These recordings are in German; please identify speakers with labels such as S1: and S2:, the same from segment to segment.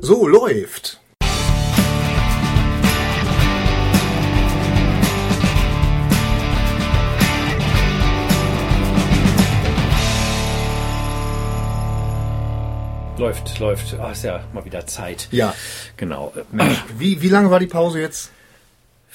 S1: So, läuft.
S2: Läuft, läuft. Ah, ist ja mal wieder Zeit.
S1: Ja.
S2: Genau.
S1: Wie, wie lange war die Pause jetzt?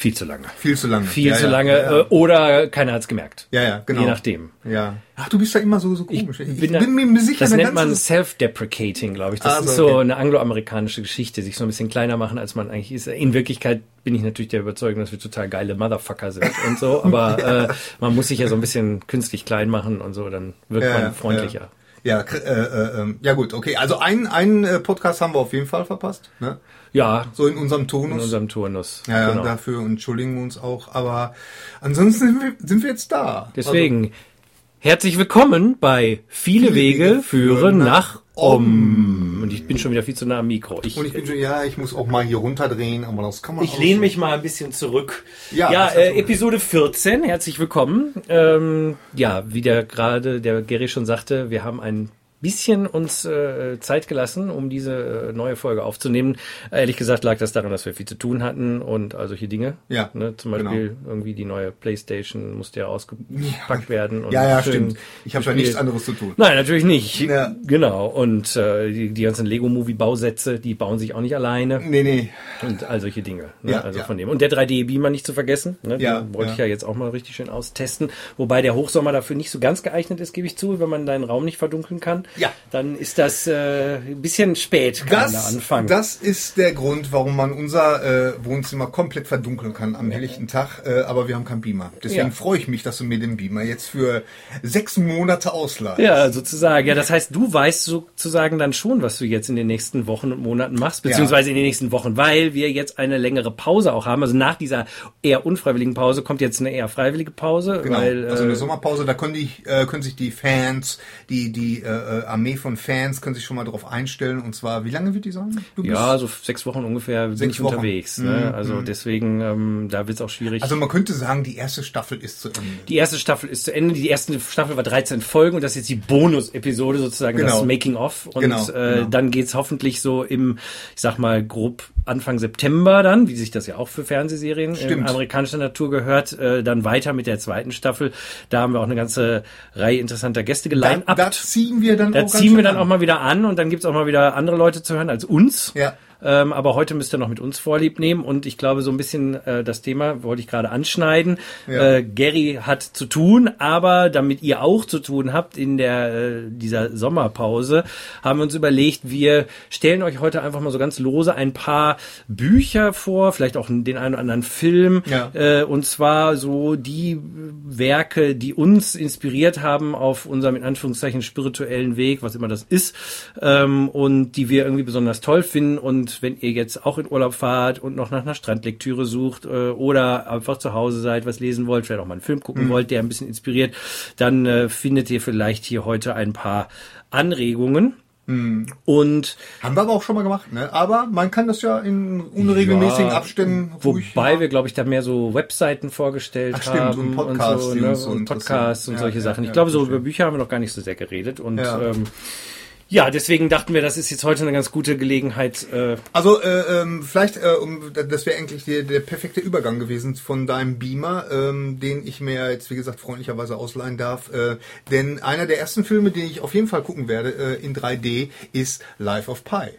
S2: Viel zu lange.
S1: Viel zu lange.
S2: Viel
S1: Ja,
S2: zu
S1: ja,
S2: lange.
S1: Ja, ja.
S2: äh, Oder keiner hat's gemerkt.
S1: ja, ja, genau.
S2: Je nachdem.
S1: Ja. Ach, du bist ja immer so, so
S2: Ich
S1: komisch. Ich,
S2: bin, da-
S1: mir sicher,
S2: das nennt man self-deprecating, glaube ich. Das
S1: Ah, so,
S2: ist so
S1: okay.
S2: eine angloamerikanische Geschichte, sich so ein bisschen kleiner machen, als man eigentlich ist. In Wirklichkeit bin ich natürlich der Überzeugung, dass wir total geile Motherfucker sind und so, aber äh, man muss sich ja so ein bisschen künstlich klein machen und so, dann wirkt
S1: Ja, ja,
S2: man freundlicher.
S1: Ja, äh, äh, ähm, ja gut, okay. Also einen, einen äh, Podcast haben wir auf jeden Fall verpasst. Ne?
S2: Ja,
S1: So in unserem
S2: in
S1: Tonus.
S2: unserem Turnus.
S1: ja,
S2: genau.
S1: dafür entschuldigen wir uns auch. Aber ansonsten sind wir, sind wir jetzt da.
S2: Deswegen, herzlich willkommen bei Viele Wege führen nach Om. Und ich bin schon wieder viel zu nah am Mikro. Ich,
S1: und ich bin schon, ja, ich muss auch mal hier runterdrehen, aber das kann man
S2: Ich lehne mich mal ein bisschen zurück.
S1: Ja,
S2: ja äh,
S1: so.
S2: Episode 14, herzlich willkommen. Ähm, ja, wie der gerade der Gary schon sagte, wir haben ein bisschen uns äh, Zeit gelassen, um diese äh, neue Folge aufzunehmen. Ehrlich gesagt lag das daran, dass wir viel zu tun hatten und all solche Dinge.
S1: Ja,
S2: Ne, zum
S1: genau.
S2: Beispiel irgendwie die neue Playstation musste ja ausgepackt werden. Und
S1: Ja, ja, stimmt. Ich habe ja nichts anderes zu tun.
S2: Nein, natürlich nicht.
S1: Ja.
S2: Genau. Und äh, die, die ganzen Lego-Movie-Bausätze, die bauen sich auch nicht alleine.
S1: Nee, nee.
S2: Und all solche Dinge. Ne?
S1: Ja,
S2: also
S1: ja.
S2: von dem. Und der 3D-Beamer nicht zu vergessen. Ne? Den
S1: Ja,
S2: wollte
S1: ja.
S2: ich ja jetzt auch mal richtig schön austesten. Wobei der Hochsommer dafür nicht so ganz geeignet ist, gebe ich zu, wenn man deinen Raum nicht verdunkeln kann.
S1: Ja.
S2: Dann ist das äh, ein bisschen spät, kann
S1: Das,
S2: anfangen.
S1: das ist der Grund, warum man unser äh, Wohnzimmer komplett verdunkeln kann am helllichten Tag, äh, aber wir haben keinen Beamer. Deswegen
S2: Ja.
S1: freue ich mich, dass du mir den Beamer jetzt für sechs Monate ausleihst.
S2: ja, sozusagen. Ja, das heißt, du weißt sozusagen dann schon, was du jetzt in den nächsten Wochen und Monaten machst, beziehungsweise in den nächsten Wochen, weil wir jetzt eine längere Pause auch haben. Also nach dieser eher unfreiwilligen Pause kommt jetzt eine eher freiwillige Pause,
S1: Genau,
S2: weil
S1: also eine
S2: äh,
S1: Sommerpause, da können, die, äh, können sich die Fans, die, die äh, äh, Armee von Fans, können sich schon mal darauf einstellen. Und zwar, wie lange wird die sein?
S2: Ja, so sechs Wochen ungefähr bin
S1: Sechs
S2: ich
S1: Wochen.
S2: unterwegs. Ne? Also deswegen, ähm, da wird's auch schwierig.
S1: Also man könnte sagen, die erste Staffel ist zu Ende.
S2: die erste Staffel ist zu Ende. Die erste Staffel war 13 Folgen und das ist jetzt die Bonus-Episode sozusagen,
S1: Genau.
S2: das Making-of. Und
S1: Genau,
S2: äh,
S1: genau.
S2: dann geht's hoffentlich so im, ich sag mal, grob Anfang September dann, wie sich das ja auch für Fernsehserien in
S1: Stimmt.
S2: amerikanischer Natur gehört, äh, dann weiter mit der zweiten Staffel. Da haben wir auch eine ganze Reihe interessanter Gäste
S1: Da,
S2: geline
S1: da ziehen wir dann
S2: Da
S1: auch ganz
S2: ziehen wir dann
S1: an.
S2: auch mal wieder an und dann gibt's auch mal wieder andere Leute zu hören als uns.
S1: Ja.
S2: Ähm, aber heute müsst ihr noch mit uns Vorlieb nehmen und ich glaube, so ein bisschen äh, das Thema wollte ich gerade anschneiden.
S1: Ja.
S2: Äh, Gary hat zu tun, aber damit ihr auch zu tun habt in der äh, dieser Sommerpause, haben wir uns überlegt, wir stellen euch heute einfach mal so ganz lose ein paar Bücher vor, vielleicht auch den einen oder anderen Film.
S1: Ja.
S2: Äh, und zwar so die Werke, die uns inspiriert haben auf unserem in Anführungszeichen spirituellen Weg, was immer das ist, ähm, und die wir irgendwie besonders toll finden. Und wenn ihr jetzt auch in Urlaub fahrt und noch nach einer Strandlektüre sucht äh, oder einfach zu Hause seid, was lesen wollt, vielleicht auch mal einen Film gucken wollt, der ein bisschen inspiriert, dann äh, findet ihr vielleicht hier heute ein paar Anregungen. Und
S1: Haben wir aber auch schon mal gemacht, ne? Aber man kann das ja in unregelmäßigen
S2: Ja,
S1: Abständen ruhig
S2: Wobei
S1: machen.
S2: wir, glaube ich, da mehr so Webseiten vorgestellt
S1: Ach, stimmt,
S2: haben
S1: und Podcasts,
S2: und so, ne? und. Podcasts und
S1: Ja,
S2: solche
S1: ja,
S2: Sachen. Ich
S1: ja,
S2: glaube, so über Bücher haben wir noch gar nicht so sehr geredet. Und
S1: Ja.
S2: ähm, ja, deswegen dachten wir, das ist jetzt heute eine ganz gute Gelegenheit. Äh,
S1: Also äh, ähm, vielleicht, äh, um, das wäre eigentlich der, der perfekte Übergang gewesen von deinem Beamer, ähm, den ich mir jetzt wie gesagt freundlicherweise ausleihen darf. Äh, denn einer der ersten Filme, den ich auf jeden Fall gucken werde äh, in 3D, ist Life of Pi.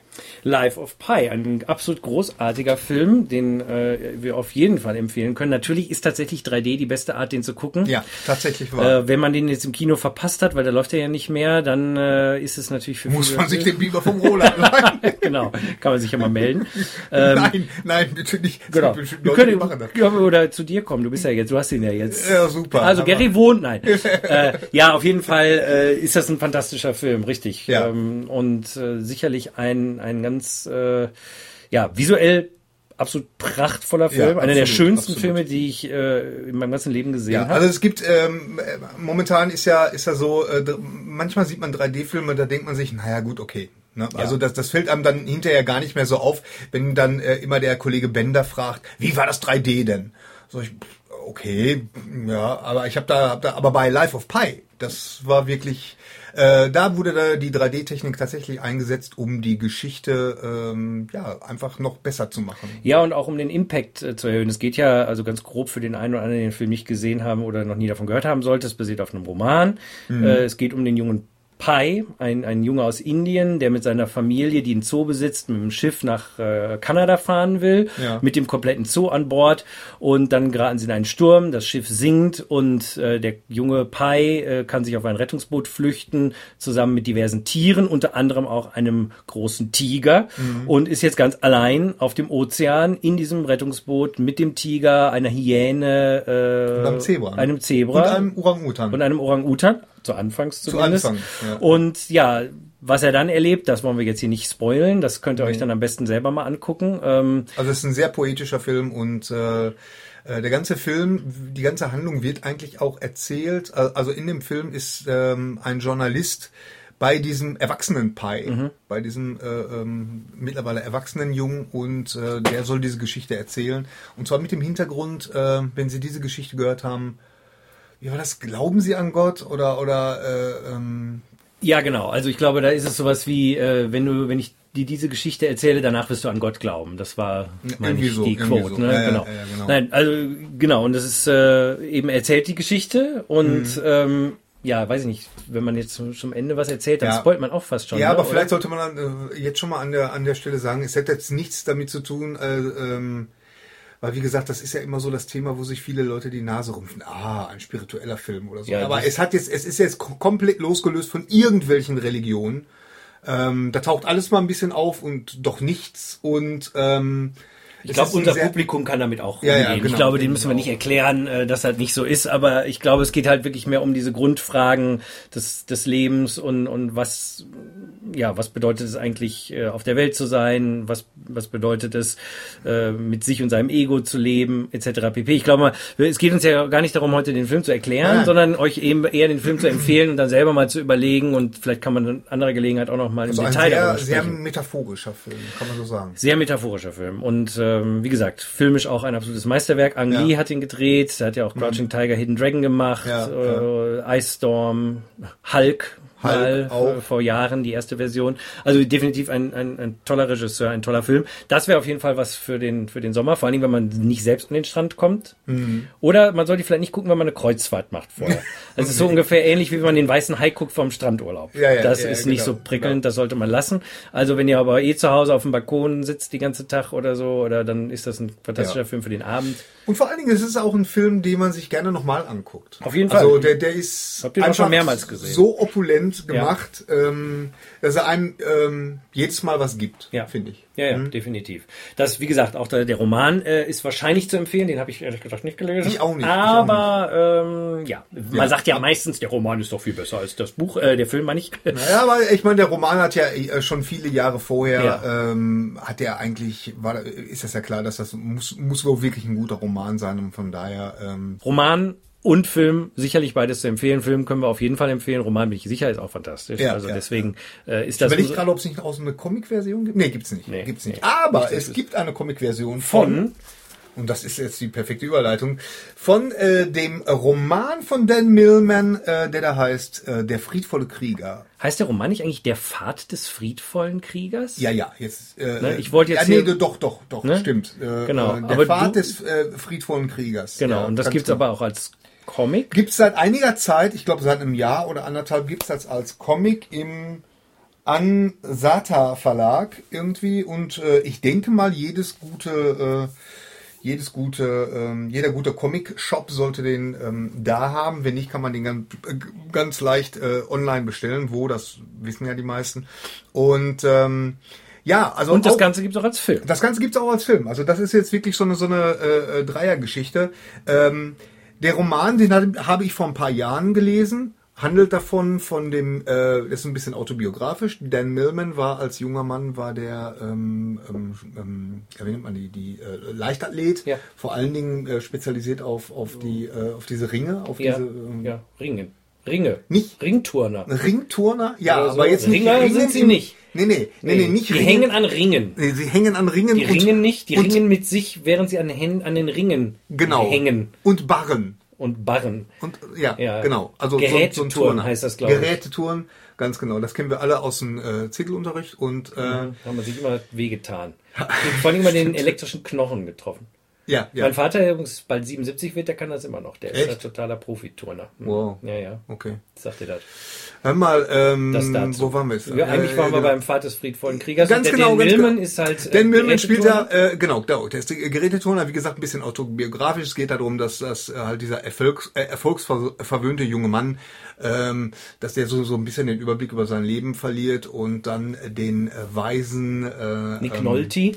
S2: Life of Pi, ein absolut großartiger Film, den äh, wir auf jeden Fall empfehlen können. Natürlich ist tatsächlich 3D die beste Art, den zu gucken.
S1: Ja, tatsächlich wahr.
S2: Äh, wenn man den jetzt im Kino verpasst hat, weil der läuft ja nicht mehr, dann äh, ist es natürlich für
S1: Muss
S2: viele,
S1: man sich den Beamer vom Roland leihen?
S2: genau, kann man sich ja mal melden. Ähm,
S1: nein, nein, bitte nicht. Es
S2: Genau. Wir
S1: Leute, die
S2: können
S1: machen das.
S2: ja, oder zu dir kommen. Du bist ja jetzt, du hast ihn ja jetzt.
S1: Ja, super.
S2: Also Gary wohnt, nein. äh, ja, auf jeden Fall äh, ist das ein fantastischer Film, richtig.
S1: Ja.
S2: Ähm, und äh, sicherlich ein ein ganz äh, ja visuell absolut prachtvoller Film, einer der
S1: absolut,
S2: schönsten
S1: absolut.
S2: Filme, die ich äh, in meinem ganzen Leben gesehen
S1: Ja,
S2: habe.
S1: also es gibt ähm, äh, momentan ist ja ist ja so, äh, manchmal sieht man 3D-Filme, da denkt man sich, naja gut, okay. Ne? Also das, das fällt einem dann hinterher gar nicht mehr so auf, wenn dann äh, immer der Kollege Bender fragt, wie war das 3D denn? So ich, okay, ja, aber ich habe da, hab da, aber bei Life of Pi Das war wirklich, äh, da wurde da die 3D-Technik tatsächlich eingesetzt, um die Geschichte ähm, ja einfach noch besser zu machen.
S2: Ja, und auch um den Impact äh, zu erhöhen. Es geht ja, also ganz grob für den einen oder anderen, den Film nicht gesehen haben oder noch nie davon gehört haben sollte, es basiert auf einem Roman. Mhm. Äh, es geht um den jungen Pai, ein, ein Junge aus Indien, der mit seiner Familie, die ein Zoo besitzt, mit dem Schiff nach äh, Kanada fahren will, ja. mit dem kompletten Zoo an Bord. Und dann geraten sie in einen Sturm, das Schiff sinkt und äh, der junge Pai äh, kann sich auf ein Rettungsboot flüchten, zusammen mit diversen Tieren, unter anderem auch einem großen Tiger mhm. und ist jetzt ganz allein auf dem Ozean in diesem Rettungsboot mit dem Tiger, einer Hyäne,
S1: äh, einem Zebra.
S2: einem Zebra
S1: und einem Orang-Utan.
S2: Und einem Orang-Utan. Zu Anfangs
S1: zumindest. Zu Anfang,
S2: ja. Und ja, was er dann erlebt, das wollen wir jetzt hier nicht spoilen. Das könnt ihr nee. euch dann am besten selber mal angucken. Ähm,
S1: also es ist ein sehr poetischer Film und äh, äh, der ganze Film, die ganze Handlung wird eigentlich auch erzählt. Also in dem Film ist ähm, ein Journalist bei diesem erwachsenen Pi, mhm. bei diesem äh, ähm, mittlerweile erwachsenen Jungen und äh, der soll diese Geschichte erzählen. Und zwar mit dem Hintergrund, äh, wenn Sie diese Geschichte gehört haben, wie war das? Glauben Sie an Gott oder oder äh, ähm
S2: ja, genau. Also ich glaube, da ist es sowas wie, äh, wenn du, wenn ich dir diese Geschichte erzähle, danach wirst du an Gott glauben. Das war, meine ich, so, die Quote. So. Ne? Ja, genau. Ja, ja, genau. Nein, also genau. Und das ist äh, eben erzählt die Geschichte und mhm. ähm, ja, weiß ich nicht, wenn man jetzt zum, zum Ende was erzählt, dann ja. spoilt man auch fast schon.
S1: Ja, ne, aber oder? vielleicht sollte man dann, äh, jetzt schon mal an der an der Stelle sagen, es hat jetzt nichts damit zu tun. Äh, ähm, weil wie gesagt, das ist ja immer so das Thema, wo sich viele Leute die Nase rumpfen. Ah, ein spiritueller Film oder so. Ja, Aber es hat jetzt, es ist jetzt komplett losgelöst von irgendwelchen Religionen. Ähm, da taucht alles mal ein bisschen auf und doch nichts. Und ähm,
S2: ich glaube, unser Publikum kann damit auch ja, umgehen. Ja, genau, ich glaube, den müssen wir nicht erklären, äh, dass halt nicht so ist, aber ich glaube, es geht halt wirklich mehr um diese Grundfragen des, des Lebens und, und was, ja, was bedeutet es eigentlich, äh, auf der Welt zu sein, was, was bedeutet es, äh, mit sich und seinem Ego zu leben, etc. pp. Ich glaube mal, es geht uns ja gar nicht darum, heute den Film zu erklären, ja. sondern euch eben eher den Film zu empfehlen und dann selber mal zu überlegen und vielleicht kann man an anderer Gelegenheit auch noch mal also im Detail
S1: sehr, sehr metaphorischer Film, kann man so sagen.
S2: Sehr metaphorischer Film und äh, ähm, wie gesagt, filmisch auch ein absolutes Meisterwerk. Ang ja. Lee hat ihn gedreht, er hat ja auch Crouching mhm. Tiger, Hidden Dragon gemacht, ja, äh, Ice Storm, Hulk, mal äh, vor Jahren die erste Version. Also definitiv ein, ein, ein toller Regisseur, ein toller Film. Das wäre auf jeden Fall was für den für den Sommer, vor allen Dingen, wenn man nicht selbst an den Strand kommt. Mhm. Oder man sollte vielleicht nicht gucken, wenn man eine Kreuzfahrt macht vorher. Es ist so ungefähr ähnlich, wie wenn man den weißen Hai guckt vom Strandurlaub. Ja, ja, das ja, ist nicht genau, so prickelnd, genau. das sollte man lassen. Also wenn ihr aber eh zu Hause auf dem Balkon sitzt die ganze Tag oder so, oder dann ist das ein fantastischer Film für den Abend.
S1: Und vor allen Dingen ist es auch ein Film, den man sich gerne nochmal anguckt.
S2: Auf jeden Fall.
S1: Also der, der ist
S2: Habt ihr einfach schon mehrmals gesehen.
S1: so opulent gemacht, ja. ähm, dass er einem ähm, jedes Mal was gibt, ja. finde ich.
S2: Ja, ja, mhm. definitiv. Das, wie gesagt, auch der, der Roman äh, ist wahrscheinlich zu empfehlen. Den habe ich ehrlich gesagt nicht gelesen.
S1: Ich auch nicht.
S2: Aber auch nicht. Ähm, ja, man ja. sagt ja meistens, der Roman ist doch viel besser als das Buch. Äh, der Film meine ich.
S1: Naja, aber ich meine, der Roman hat ja äh, schon viele Jahre vorher ja. ähm, hat er eigentlich war ist das ja klar, dass das muss muss wohl wirklich ein guter Roman sein und von daher
S2: ähm, Roman und Film, sicherlich beides zu empfehlen. Film können wir auf jeden Fall empfehlen. Roman bin ich sicher, ist auch fantastisch. Ja, also ja, deswegen ja. Äh, ist das.
S1: Ich überlege gerade, ob es nicht auch so eine Comic-Version gibt. Nee, gibt's nicht. Nee, gibt's nicht. Nee, Aber nicht, es gibt eine Comic-Version von, von und das ist jetzt die perfekte Überleitung, von äh, dem Roman von Dan Millman, äh, der da heißt äh, Der friedvolle Krieger.
S2: Heißt der Roman nicht eigentlich Der Pfad des friedvollen Kriegers?
S1: Ja, ja, jetzt.
S2: Äh, ne, ich wollte jetzt.
S1: Ja, nee, doch, doch, doch, ne? stimmt.
S2: Äh, genau.
S1: Äh, der Pfad des äh, friedvollen Kriegers.
S2: Genau, ja, und das gibt's genau. aber auch als Comic?
S1: Gibt es seit einiger Zeit, ich glaube seit einem Jahr oder anderthalb, gibt es das als Comic im Ansata Verlag irgendwie. Und äh, ich denke mal, jedes gute, äh, jedes gute, äh, jeder gute Comic-Shop sollte den ähm, da haben. Wenn nicht, kann man den ganz, ganz leicht äh, online bestellen. Wo, das wissen ja die meisten. Und ähm, ja, also
S2: und das auch, Ganze gibt's auch als Film.
S1: Das Ganze gibt's auch als Film. Also das ist jetzt wirklich so eine so eine äh, äh Dreiergeschichte. Ähm, der Roman, den habe ich vor ein paar Jahren gelesen, handelt davon von dem, äh, ist ein bisschen autobiografisch. Dan Millman war als junger Mann war der, ähm, ähm, ähm, wie nennt man die, die äh, Leichtathlet, ja. vor allen Dingen äh, spezialisiert auf auf die äh, auf diese Ringe, auf
S2: ja.
S1: diese
S2: ähm, ja Ringen. Ringe.
S1: Nicht
S2: Ringturner.
S1: Ringturner? Ja,
S2: also
S1: aber jetzt
S2: nicht Ringer sind sie nicht.
S1: Nee, nee, nee, nee, nicht
S2: Die Ringen. hängen an Ringen.
S1: Nee, sie hängen an Ringen.
S2: Die ringen nicht, die ringen mit sich, während sie an, an den Ringen
S1: genau.
S2: hängen.
S1: Und Barren.
S2: und Barren.
S1: Und ja,
S2: Ja.
S1: genau. Also
S2: Gerätetouren
S1: Turner.
S2: heißt das, glaub ich.
S1: Gerätetouren, ganz genau. Das kennen wir alle aus dem äh, Zittelunterricht und äh,
S2: Da haben wir sich immer wehgetan. Und vor allem immer den elektrischen Knochen getroffen.
S1: Ja, ja.
S2: Mein Vater, der übrigens bald 77 wird, der kann das immer noch. Der ist
S1: Echt?
S2: ein totaler Profiturner. Hm.
S1: Wow.
S2: Ja, ja.
S1: Okay.
S2: Sagt ihr das?
S1: Hör mal, ähm,
S2: Das dazu.
S1: wo waren wir jetzt?
S2: Ja, eigentlich
S1: Äh,
S2: waren wir
S1: genau.
S2: beim Vater des friedvollen Kriegers.
S1: Ganz
S2: und der
S1: genau,
S2: Dan
S1: ganz
S2: Millman
S1: genau.
S2: ist halt.
S1: Dan
S2: äh,
S1: Millman spielt da, äh, genau, da, der ist Geräteturner, wie gesagt, ein bisschen autobiografisch. Es geht darum, dass, dass äh, halt dieser Erfolgs, äh, erfolgsverwöhnte junge Mann, ähm, dass der so, so ein bisschen den Überblick über sein Leben verliert und dann den äh, weisen äh,
S2: Nick
S1: ähm,
S2: Nolte.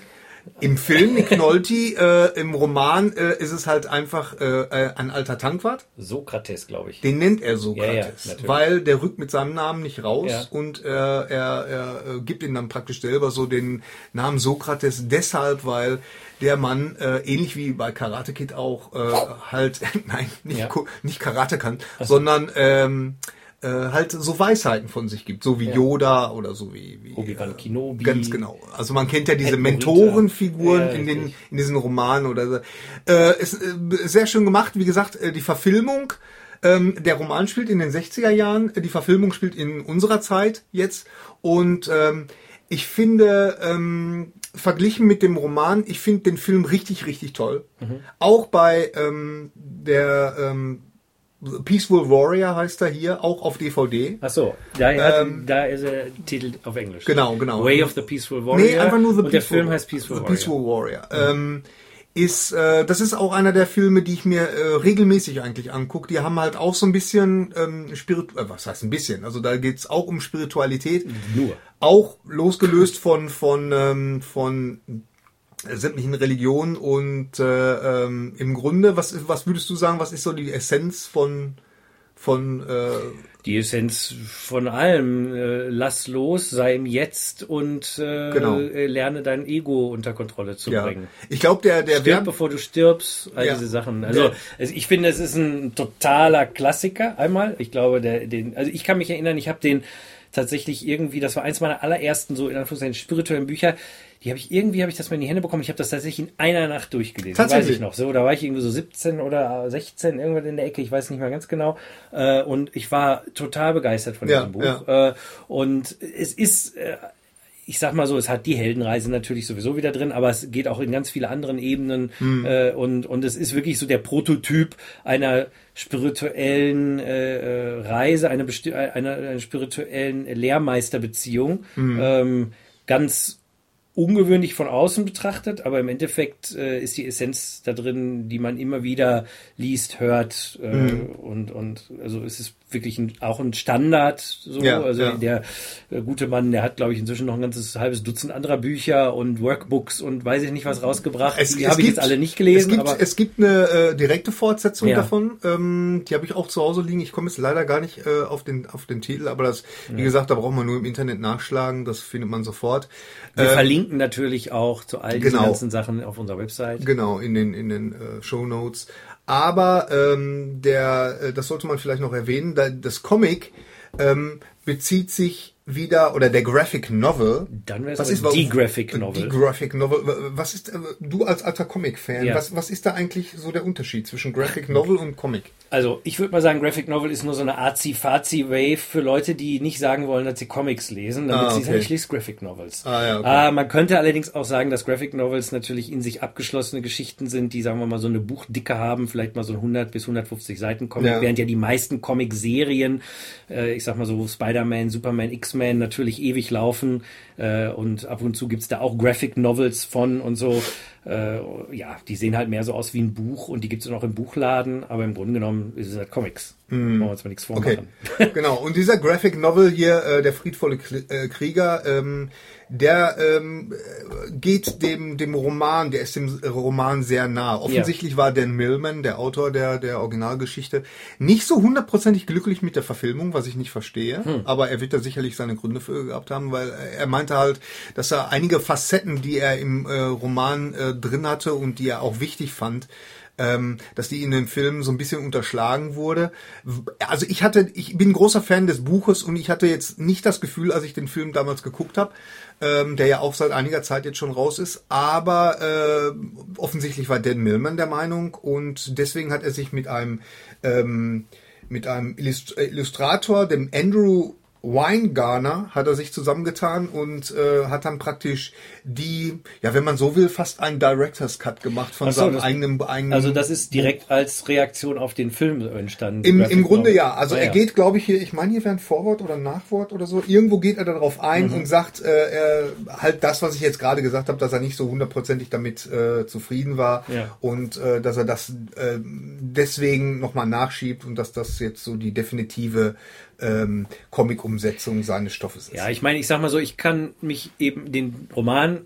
S1: Im Film Nick Nolte, äh, im Roman äh, ist es halt einfach äh, äh, ein alter Tankwart.
S2: Sokrates, glaube ich.
S1: Den nennt er
S2: Ja, ja,
S1: Sokrates,
S2: natürlich.
S1: weil der rückt mit seinem Namen nicht raus
S2: Ja.
S1: und äh, er, er äh, gibt ihm dann praktisch selber so den Namen Sokrates deshalb, weil der Mann äh, ähnlich wie bei Karate Kid auch äh, halt nein nicht
S2: Ja.
S1: Nicht Karate kann, sondern ähm, äh, halt so Weisheiten von sich gibt, so wie Yoda oder so wie, wie
S2: Obi-Wan Kenobi.
S1: Ganz genau. Also man kennt ja diese. Mentorenfiguren
S2: Ja,
S1: in den in diesen Romanen oder so. Äh, ist äh, sehr schön gemacht. Wie gesagt, äh, die Verfilmung. Ähm, der Roman spielt in den 60er Jahren. äh, Die Verfilmung spielt in unserer Zeit jetzt. Und ähm, ich finde ähm, verglichen mit dem Roman, ich finde den Film richtig richtig toll.
S2: Mhm.
S1: Auch bei ähm, der ähm, Peaceful Warrior heißt er hier, auch auf DVD.
S2: Ach so, da,
S1: Ähm,
S2: da ist der Titel auf Englisch.
S1: Genau, genau.
S2: Way of the Peaceful Warrior.
S1: Nee, einfach nur The
S2: Und der Film heißt Peaceful
S1: The
S2: Warrior.
S1: Peaceful Warrior. Ähm, ist, äh, das ist auch einer der Filme, die ich mir äh, regelmäßig eigentlich angucke. Die haben halt auch so ein bisschen ähm, Spirit, äh, was heißt ein bisschen? Also da geht's auch um Spiritualität.
S2: Nur.
S1: Auch losgelöst von von ähm, von sämtlichen Religionen und äh, ähm, im Grunde, was was würdest du sagen, was ist so die Essenz von von äh,
S2: Die Essenz von allem. Äh, lass los, sei im Jetzt und äh,
S1: Genau.
S2: äh, lerne dein Ego unter Kontrolle zu
S1: ja,
S2: bringen.
S1: ich glaube der der
S2: Stirb, bevor du stirbst, all
S1: Ja.
S2: diese Sachen. Also es- ich finde, es ist ein totaler Klassiker. Einmal, ich glaube, der, den, also ich kann mich erinnern, ich habe den tatsächlich irgendwie, das war eins meiner allerersten so in Anführungszeichen spirituellen Bücher. Die habe ich irgendwie habe ich das mal in die Hände bekommen. Ich habe das tatsächlich in einer Nacht durchgelesen.
S1: Tatsächlich?
S2: Weiß ich noch. So, da war ich irgendwie so 17 oder 16 irgendwann in der Ecke. Ich weiß nicht mehr ganz genau. Äh, und ich war total begeistert von
S1: Ja,
S2: diesem Buch. Äh, und es ist äh, ich sag mal so, es hat die Heldenreise natürlich sowieso wieder drin, aber es geht auch in ganz viele anderen Ebenen äh, und und es ist wirklich so der Prototyp einer spirituellen äh, Reise, einer, einer, einer spirituellen Lehrmeisterbeziehung. Ähm, ganz ungewöhnlich von außen betrachtet, aber im Endeffekt äh, ist die Essenz da drin, die man immer wieder liest, hört äh,
S1: Mhm.
S2: und und also es ist wirklich ein, auch ein Standard so
S1: Ja,
S2: also
S1: ja.
S2: der äh, gute Mann, der hat glaube ich inzwischen noch ein ganzes halbes Dutzend anderer Bücher und Workbooks und weiß ich nicht was rausgebracht. die habe ich jetzt alle nicht gelesen,
S1: es gibt,
S2: aber
S1: es gibt eine äh, direkte Fortsetzung
S2: Ja.
S1: davon. Ähm, die habe ich auch zu Hause liegen. Ich komme jetzt leider gar nicht äh, auf den auf den Titel, aber das, wie gesagt, da braucht man nur im Internet nachschlagen. Das findet man sofort.
S2: wir
S1: Ähm,
S2: verlinken natürlich auch zu all diesen
S1: genau.
S2: ganzen Sachen auf unserer Website.
S1: Genau, in den, in den äh, Show Notes. Aber ähm, der, äh, das sollte man vielleicht noch erwähnen, da, das Comic ähm, bezieht sich wieder, oder der Graphic Novel.
S2: Dann wäre es
S1: was
S2: aber
S1: ist
S2: die Graphic Novel.
S1: Die Graphic Novel. Was ist, äh, du als alter Comic-Fan,
S2: Ja.
S1: was, was ist da eigentlich so der Unterschied zwischen Graphic Novel und Comic?
S2: Also ich würde mal sagen, Graphic Novel ist nur so eine Arzi-Fazi-Wave für Leute, die nicht sagen wollen, dass sie Comics lesen, damit
S1: Ah,
S2: sie
S1: okay.
S2: sagen, ich lese Graphic Novels.
S1: Ah, ja, okay.
S2: Äh, man könnte allerdings auch sagen, dass Graphic Novels natürlich in sich abgeschlossene Geschichten sind, die, sagen wir mal, so eine Buchdicke haben, vielleicht mal so ein 100 bis 150 Seiten Comic,
S1: Ja.
S2: während ja die meisten Comic-Serien, äh, ich sag mal so Spider-Man, Superman, X-Men natürlich ewig laufen äh, und ab und zu gibt's da auch Graphic Novels von und so. Äh, ja, die sehen halt mehr so aus wie ein Buch und die gibt's dann auch im Buchladen, aber im Grunde genommen ist es halt Comics. Wollen wir uns mal nichts
S1: Okay,
S2: vormachen.
S1: genau. Und dieser Graphic Novel hier, äh, der friedvolle äh, Krieger, ähm, der ähm, äh, geht dem dem Roman, der ist dem Roman sehr nah. Offensichtlich war Dan Millman, der Autor der der Originalgeschichte, nicht so hundertprozentig glücklich mit der Verfilmung, was ich nicht verstehe. Aber er wird da sicherlich seine Gründe für gehabt haben, weil er meinte halt, dass er einige Facetten, die er im äh, Roman äh, drin hatte und die er auch wichtig fand, ähm, dass die in den Filmen so ein bisschen unterschlagen wurde. Also ich hatte, ich bin großer Fan des Buches und ich hatte jetzt nicht das Gefühl, als ich den Film damals geguckt habe, ähm, der ja auch seit einiger Zeit jetzt schon raus ist, aber äh, offensichtlich war Dan Millman der Meinung und deswegen hat er sich mit einem ähm, mit einem Illustrator, dem Andrew Weingarner hat er sich zusammengetan und äh, hat dann praktisch die, ja, wenn man so will, fast einen Director's Cut gemacht von so, seinem
S2: das,
S1: eigenen, eigenen.
S2: Also das ist direkt als Reaktion auf den Film entstanden.
S1: Im, im Grunde ja. Also ah, er ja. geht, glaube ich, hier, ich meine, hier wäre ein Vorwort oder ein Nachwort oder so. Irgendwo geht er darauf ein mhm. und sagt, äh, er, halt das, was ich jetzt gerade gesagt habe, dass er nicht so hundertprozentig damit äh, zufrieden war
S2: ja.
S1: und äh, dass er das äh, deswegen nochmal nachschiebt und dass das jetzt so die definitive ähm, Comic-Umsetzung seines Stoffes ist.
S2: Ja, ich meine, ich sag mal so, ich kann mich eben den Roman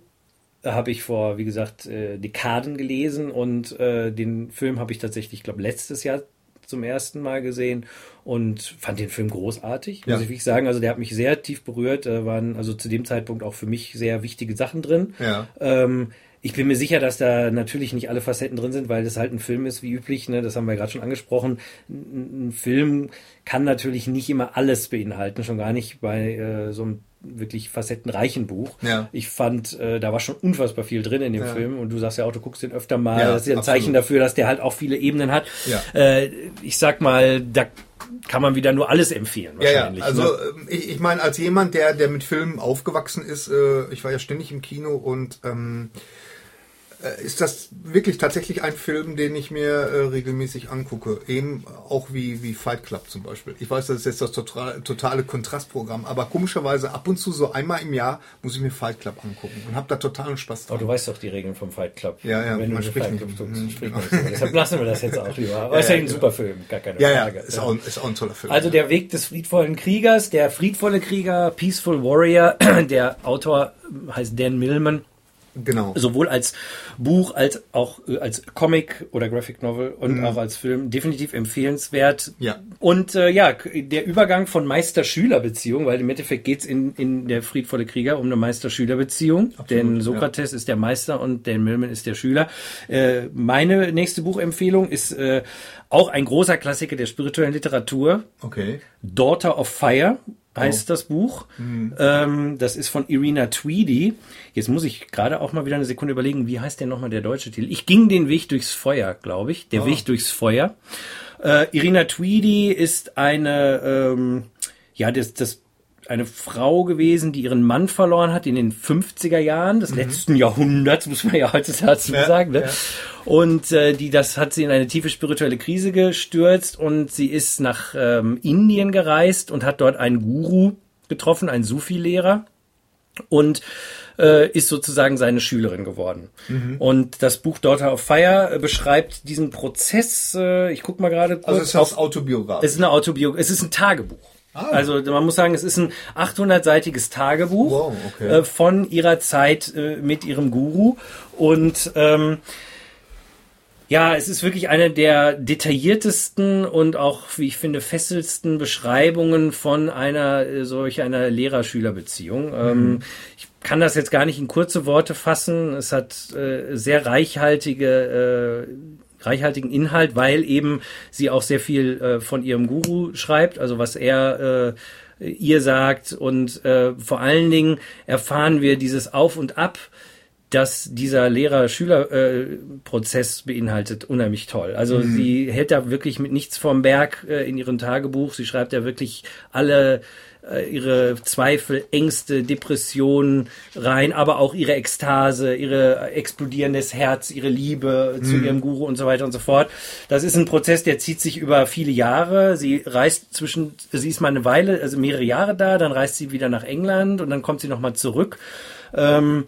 S2: habe ich vor, wie gesagt, äh, Dekaden gelesen und äh, den Film habe ich tatsächlich, ich glaube, letztes Jahr zum ersten Mal gesehen und fand den Film großartig, muss ja. ich wirklich sagen. Also der hat mich sehr tief berührt. Da waren also zu dem Zeitpunkt auch für mich sehr wichtige Sachen drin.
S1: Ja.
S2: Ähm, ich bin mir sicher, dass da natürlich nicht alle Facetten drin sind, weil das halt ein Film ist, wie üblich. Ne? Das haben wir gerade schon angesprochen. Ein Film kann natürlich nicht immer alles beinhalten, schon gar nicht bei äh, so einem wirklich facettenreichen Buch.
S1: Ja.
S2: Ich fand, äh, da war schon unfassbar viel drin in dem
S1: ja.
S2: Film und du sagst ja auch, du guckst den öfter mal.
S1: Ja,
S2: das ist ja ein absolut. Zeichen dafür, dass der halt auch viele Ebenen hat.
S1: Ja.
S2: Äh, ich sag mal, da kann man wieder nur alles empfehlen.
S1: Wahrscheinlich, ja, ja. also ne? Ähm, ich, ich meine, als jemand, der, der mit Filmen aufgewachsen ist, äh, ich war ja ständig im Kino und ähm, äh, ist das wirklich tatsächlich ein Film, den ich mir äh, regelmäßig angucke. Eben auch wie, wie Fight Club zum Beispiel. Ich weiß, das ist jetzt das total, totale Kontrastprogramm, aber komischerweise ab und zu so einmal im Jahr muss ich mir Fight Club angucken und habe da totalen Spaß
S2: dran. Aber du weißt doch die Regeln vom Fight Club.
S1: Ja, ja,
S2: Wenn
S1: man
S2: du
S1: spricht
S2: nicht. Guckst, mhm. spricht nicht. Deshalb lassen wir das jetzt auch lieber. Aber ja, ist ja, ja ein super Film, gar keine
S1: ja,
S2: Frage.
S1: Ja, ist auch, ist auch ein toller Film.
S2: Also der Weg des friedvollen Kriegers, der friedvolle Krieger, Peaceful Warrior, der Autor heißt Dan Millman
S1: Genau.
S2: Sowohl als Buch als auch äh, als Comic oder Graphic Novel und mhm. auch als Film definitiv empfehlenswert.
S1: Ja.
S2: Und äh, ja, der Übergang von Meister-Schüler-Beziehung, weil im Endeffekt geht's in, in der Friedvolle Krieger um eine Meister-Schüler-Beziehung. Denn Sokrates ja. ist der Meister und Dan Millman ist der Schüler. Äh, meine nächste Buchempfehlung ist äh, auch ein großer Klassiker der spirituellen Literatur.
S1: Okay.
S2: Daughter of Fire heißt oh. das Buch. Mhm. Ähm, das ist von Irina Tweedy. Jetzt muss ich gerade auch mal wieder eine Sekunde überlegen, wie heißt denn nochmal der deutsche Titel? Ich ging den Weg durchs Feuer, glaube ich. Der oh. Weg durchs Feuer. Äh, Irina Tweedy ist eine, ähm, ja, das, das eine Frau gewesen, die ihren Mann verloren hat in den 50er Jahren des mhm. letzten Jahrhunderts, muss man ja heutzutage ja, sagen. Ne? Ja. Und äh, die, das hat sie in eine tiefe spirituelle Krise gestürzt und sie ist nach ähm, Indien gereist und hat dort einen Guru getroffen, einen Sufi-Lehrer und äh, ist sozusagen seine Schülerin geworden.
S1: Mhm.
S2: Und das Buch Daughter of Fire äh, beschreibt diesen Prozess. Äh, ich guck mal gerade
S1: kurz. Also es ist auf, Autobiografie.
S2: Es ist eine Autobiografie. Es ist ein Tagebuch. Ah. Also man muss sagen, es ist ein 800-seitiges Tagebuch
S1: wow, okay.
S2: äh, von ihrer Zeit äh, mit ihrem Guru und ähm, ja, es ist wirklich eine der detailliertesten und auch, wie ich finde, fesselsten Beschreibungen von einer äh, solch einer Lehrer-Schüler-Beziehung. Mhm. Ähm, ich kann das jetzt gar nicht in kurze Worte fassen. Es hat äh, sehr reichhaltige äh, reichhaltigen Inhalt, weil eben sie auch sehr viel äh, von ihrem Guru schreibt, also was er äh, ihr sagt und äh, vor allen Dingen erfahren wir dieses Auf und Ab dass dieser Lehrer-Schüler-Prozess beinhaltet, unheimlich toll. Also mhm. sie hält da wirklich mit nichts vom Berg äh, in ihrem Tagebuch. Sie schreibt da wirklich alle äh, ihre Zweifel, Ängste, Depressionen rein, aber auch ihre Ekstase, ihre explodierendes Herz, ihre Liebe mhm. zu ihrem Guru und so weiter und so fort. Das ist ein Prozess, der zieht sich über viele Jahre. Sie reist zwischen, sie ist mal eine Weile, also mehrere Jahre da, dann reist sie wieder nach England und dann kommt sie nochmal zurück. Ähm,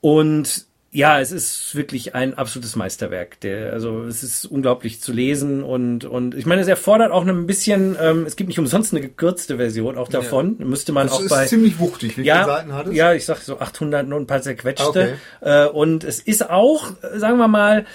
S2: und ja, es ist wirklich ein absolutes Meisterwerk. Der, also es ist unglaublich zu lesen und und ich meine, es erfordert auch ein bisschen. Ähm, es gibt nicht umsonst eine gekürzte Version auch davon. Ja. Müsste man
S1: das
S2: auch
S1: ist
S2: bei
S1: ziemlich wuchtig. Wie
S2: ja,
S1: viele Seiten hat es?
S2: Ja, ich sag so 800 und ein paar zerquetschte.
S1: Okay.
S2: Äh, und es ist auch, sagen wir mal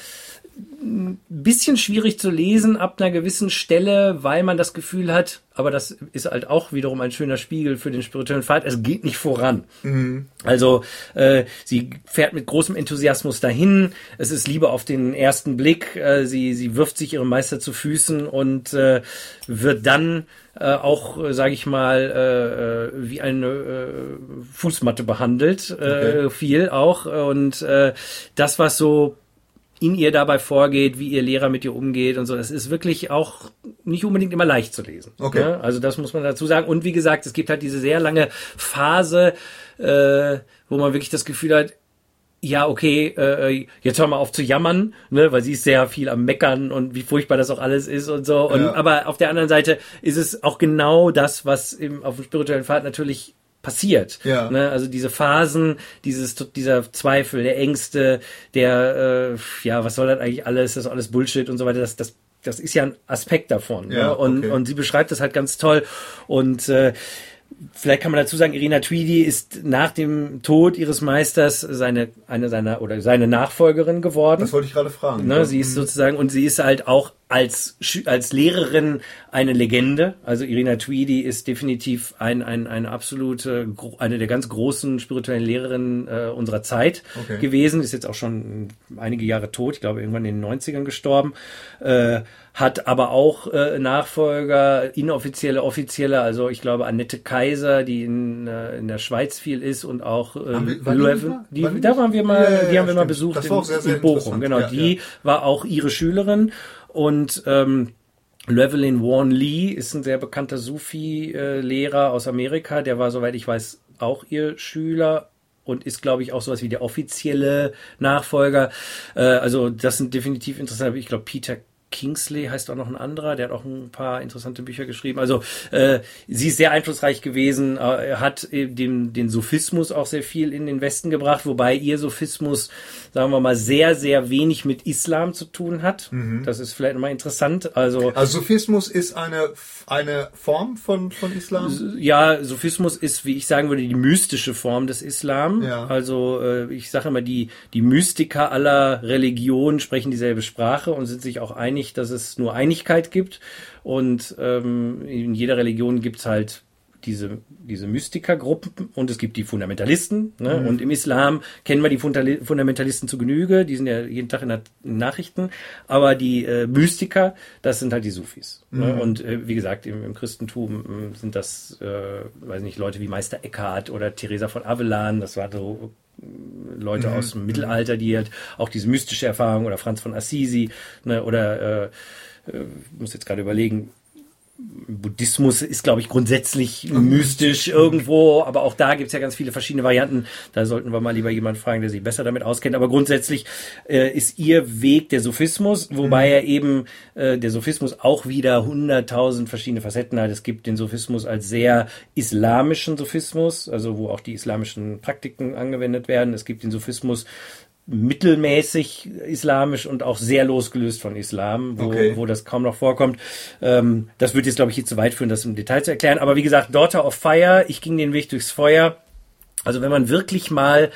S2: ein bisschen schwierig zu lesen ab einer gewissen Stelle, weil man das Gefühl hat, aber das ist halt auch wiederum ein schöner Spiegel für den spirituellen Pfad, es geht nicht voran. Mhm. Also äh, sie fährt mit großem Enthusiasmus dahin, es ist Liebe auf den ersten Blick, äh, sie, sie wirft sich ihrem Meister zu Füßen und äh, wird dann äh, auch, äh, sage ich mal, äh, äh, wie eine äh, Fußmatte behandelt, äh, okay. viel auch. Und äh, das, was so in ihr dabei vorgeht, wie ihr Lehrer mit ihr umgeht und so. Das ist wirklich auch nicht unbedingt immer leicht zu lesen. Okay. Ja, also das muss man dazu sagen. Und wie gesagt, es gibt halt diese sehr lange Phase, äh, wo man wirklich das Gefühl hat, ja, okay, äh, jetzt hör mal auf zu jammern, ne, weil sie ist sehr viel am Meckern und wie furchtbar das auch alles ist und so. Und, ja. Aber auf der anderen Seite ist es auch genau das, was im, auf dem spirituellen Pfad natürlich passiert. Ja. Ne? Also diese Phasen, dieses, dieser Zweifel, der Ängste, der, äh, ja, was soll das eigentlich alles, das ist alles Bullshit und so weiter, das, das, das ist ja ein Aspekt davon. Ja, ne? und, okay. und sie beschreibt das halt ganz toll. Und äh, Vielleicht kann man dazu sagen, Irina Tweedy ist nach dem Tod ihres Meisters seine, eine seiner oder seine Nachfolgerin geworden.
S1: Das wollte ich gerade fragen.
S2: Ne, sie ist mhm. sozusagen und sie ist halt auch als, als Lehrerin eine Legende. Also Irina Tweedy ist definitiv ein, ein, eine absolute, eine der ganz großen spirituellen Lehrerinnen äh, unserer Zeit okay. gewesen. Ist jetzt auch schon einige Jahre tot, ich glaube irgendwann in den 90ern gestorben. Äh, hat aber auch äh, Nachfolger, inoffizielle, offizielle, also ich glaube Annette Kaiser, die in, äh, in der Schweiz viel ist und auch äh, wir, die, die, da waren wir mal, ja, ja, die haben wir mal besucht in, sehr, sehr in Bochum. Genau, die war auch ihre Schülerin und ähm, Llewellyn Warren Lee ist ein sehr bekannter Sufi-Lehrer aus Amerika. Der war, soweit ich weiß, auch ihr Schüler und ist, glaube ich, auch sowas wie der offizielle Nachfolger. Äh, also das sind definitiv interessant. Ich glaube, Peter Kingsley heißt auch noch ein anderer, der hat auch ein paar interessante Bücher geschrieben. Also äh, sie ist sehr einflussreich gewesen, äh, hat dem, den Sophismus auch sehr viel in den Westen gebracht, wobei ihr Sophismus, sagen wir mal, sehr, sehr wenig mit Islam zu tun hat. Mhm. Das ist vielleicht mal interessant. Also,
S1: also Sophismus ist eine, eine Form von, von Islam?
S2: Ja, Sophismus ist, wie ich sagen würde, die mystische Form des Islam. Ja. Also äh, ich sage immer, die, die Mystiker aller Religionen sprechen dieselbe Sprache und sind sich auch einig, nicht, dass es nur Einigkeit gibt. Und ähm, in jeder Religion gibt es halt diese, diese Mystikergruppen und es gibt die Fundamentalisten. Ne? Mhm. Und im Islam kennen wir die Fundamentalisten zu Genüge, die sind ja jeden Tag in den Nachrichten. Aber die äh, Mystiker, das sind halt die Sufis. Ne? Mhm. Ne? Und äh, wie gesagt, im, im Christentum äh, sind das, äh, weiß nicht, Leute wie Meister Eckhart oder Theresa von Avellan, das war so Leute mhm. aus dem Mittelalter, die halt auch diese mystische Erfahrung oder Franz von Assisi ne, oder äh, äh, muss jetzt gerade überlegen, Buddhismus ist, glaube ich, grundsätzlich mystisch irgendwo, aber auch da gibt's ja ganz viele verschiedene Varianten. Da sollten wir mal lieber jemanden fragen, der sich besser damit auskennt. Aber grundsätzlich äh, ist ihr Weg der Sophismus, wobei mhm. er eben äh, der Sophismus auch wieder hunderttausend verschiedene Facetten hat. Es gibt den Sophismus als sehr islamischen Sophismus, also wo auch die islamischen Praktiken angewendet werden. Es gibt den Sophismus mittelmäßig islamisch und auch sehr losgelöst von Islam, wo, okay. wo das kaum noch vorkommt. Ähm, das würde jetzt, glaube ich, hier zu weit führen, das im Detail zu erklären. Aber wie gesagt, Daughter of Fire, ich ging den Weg durchs Feuer. Also wenn man wirklich mal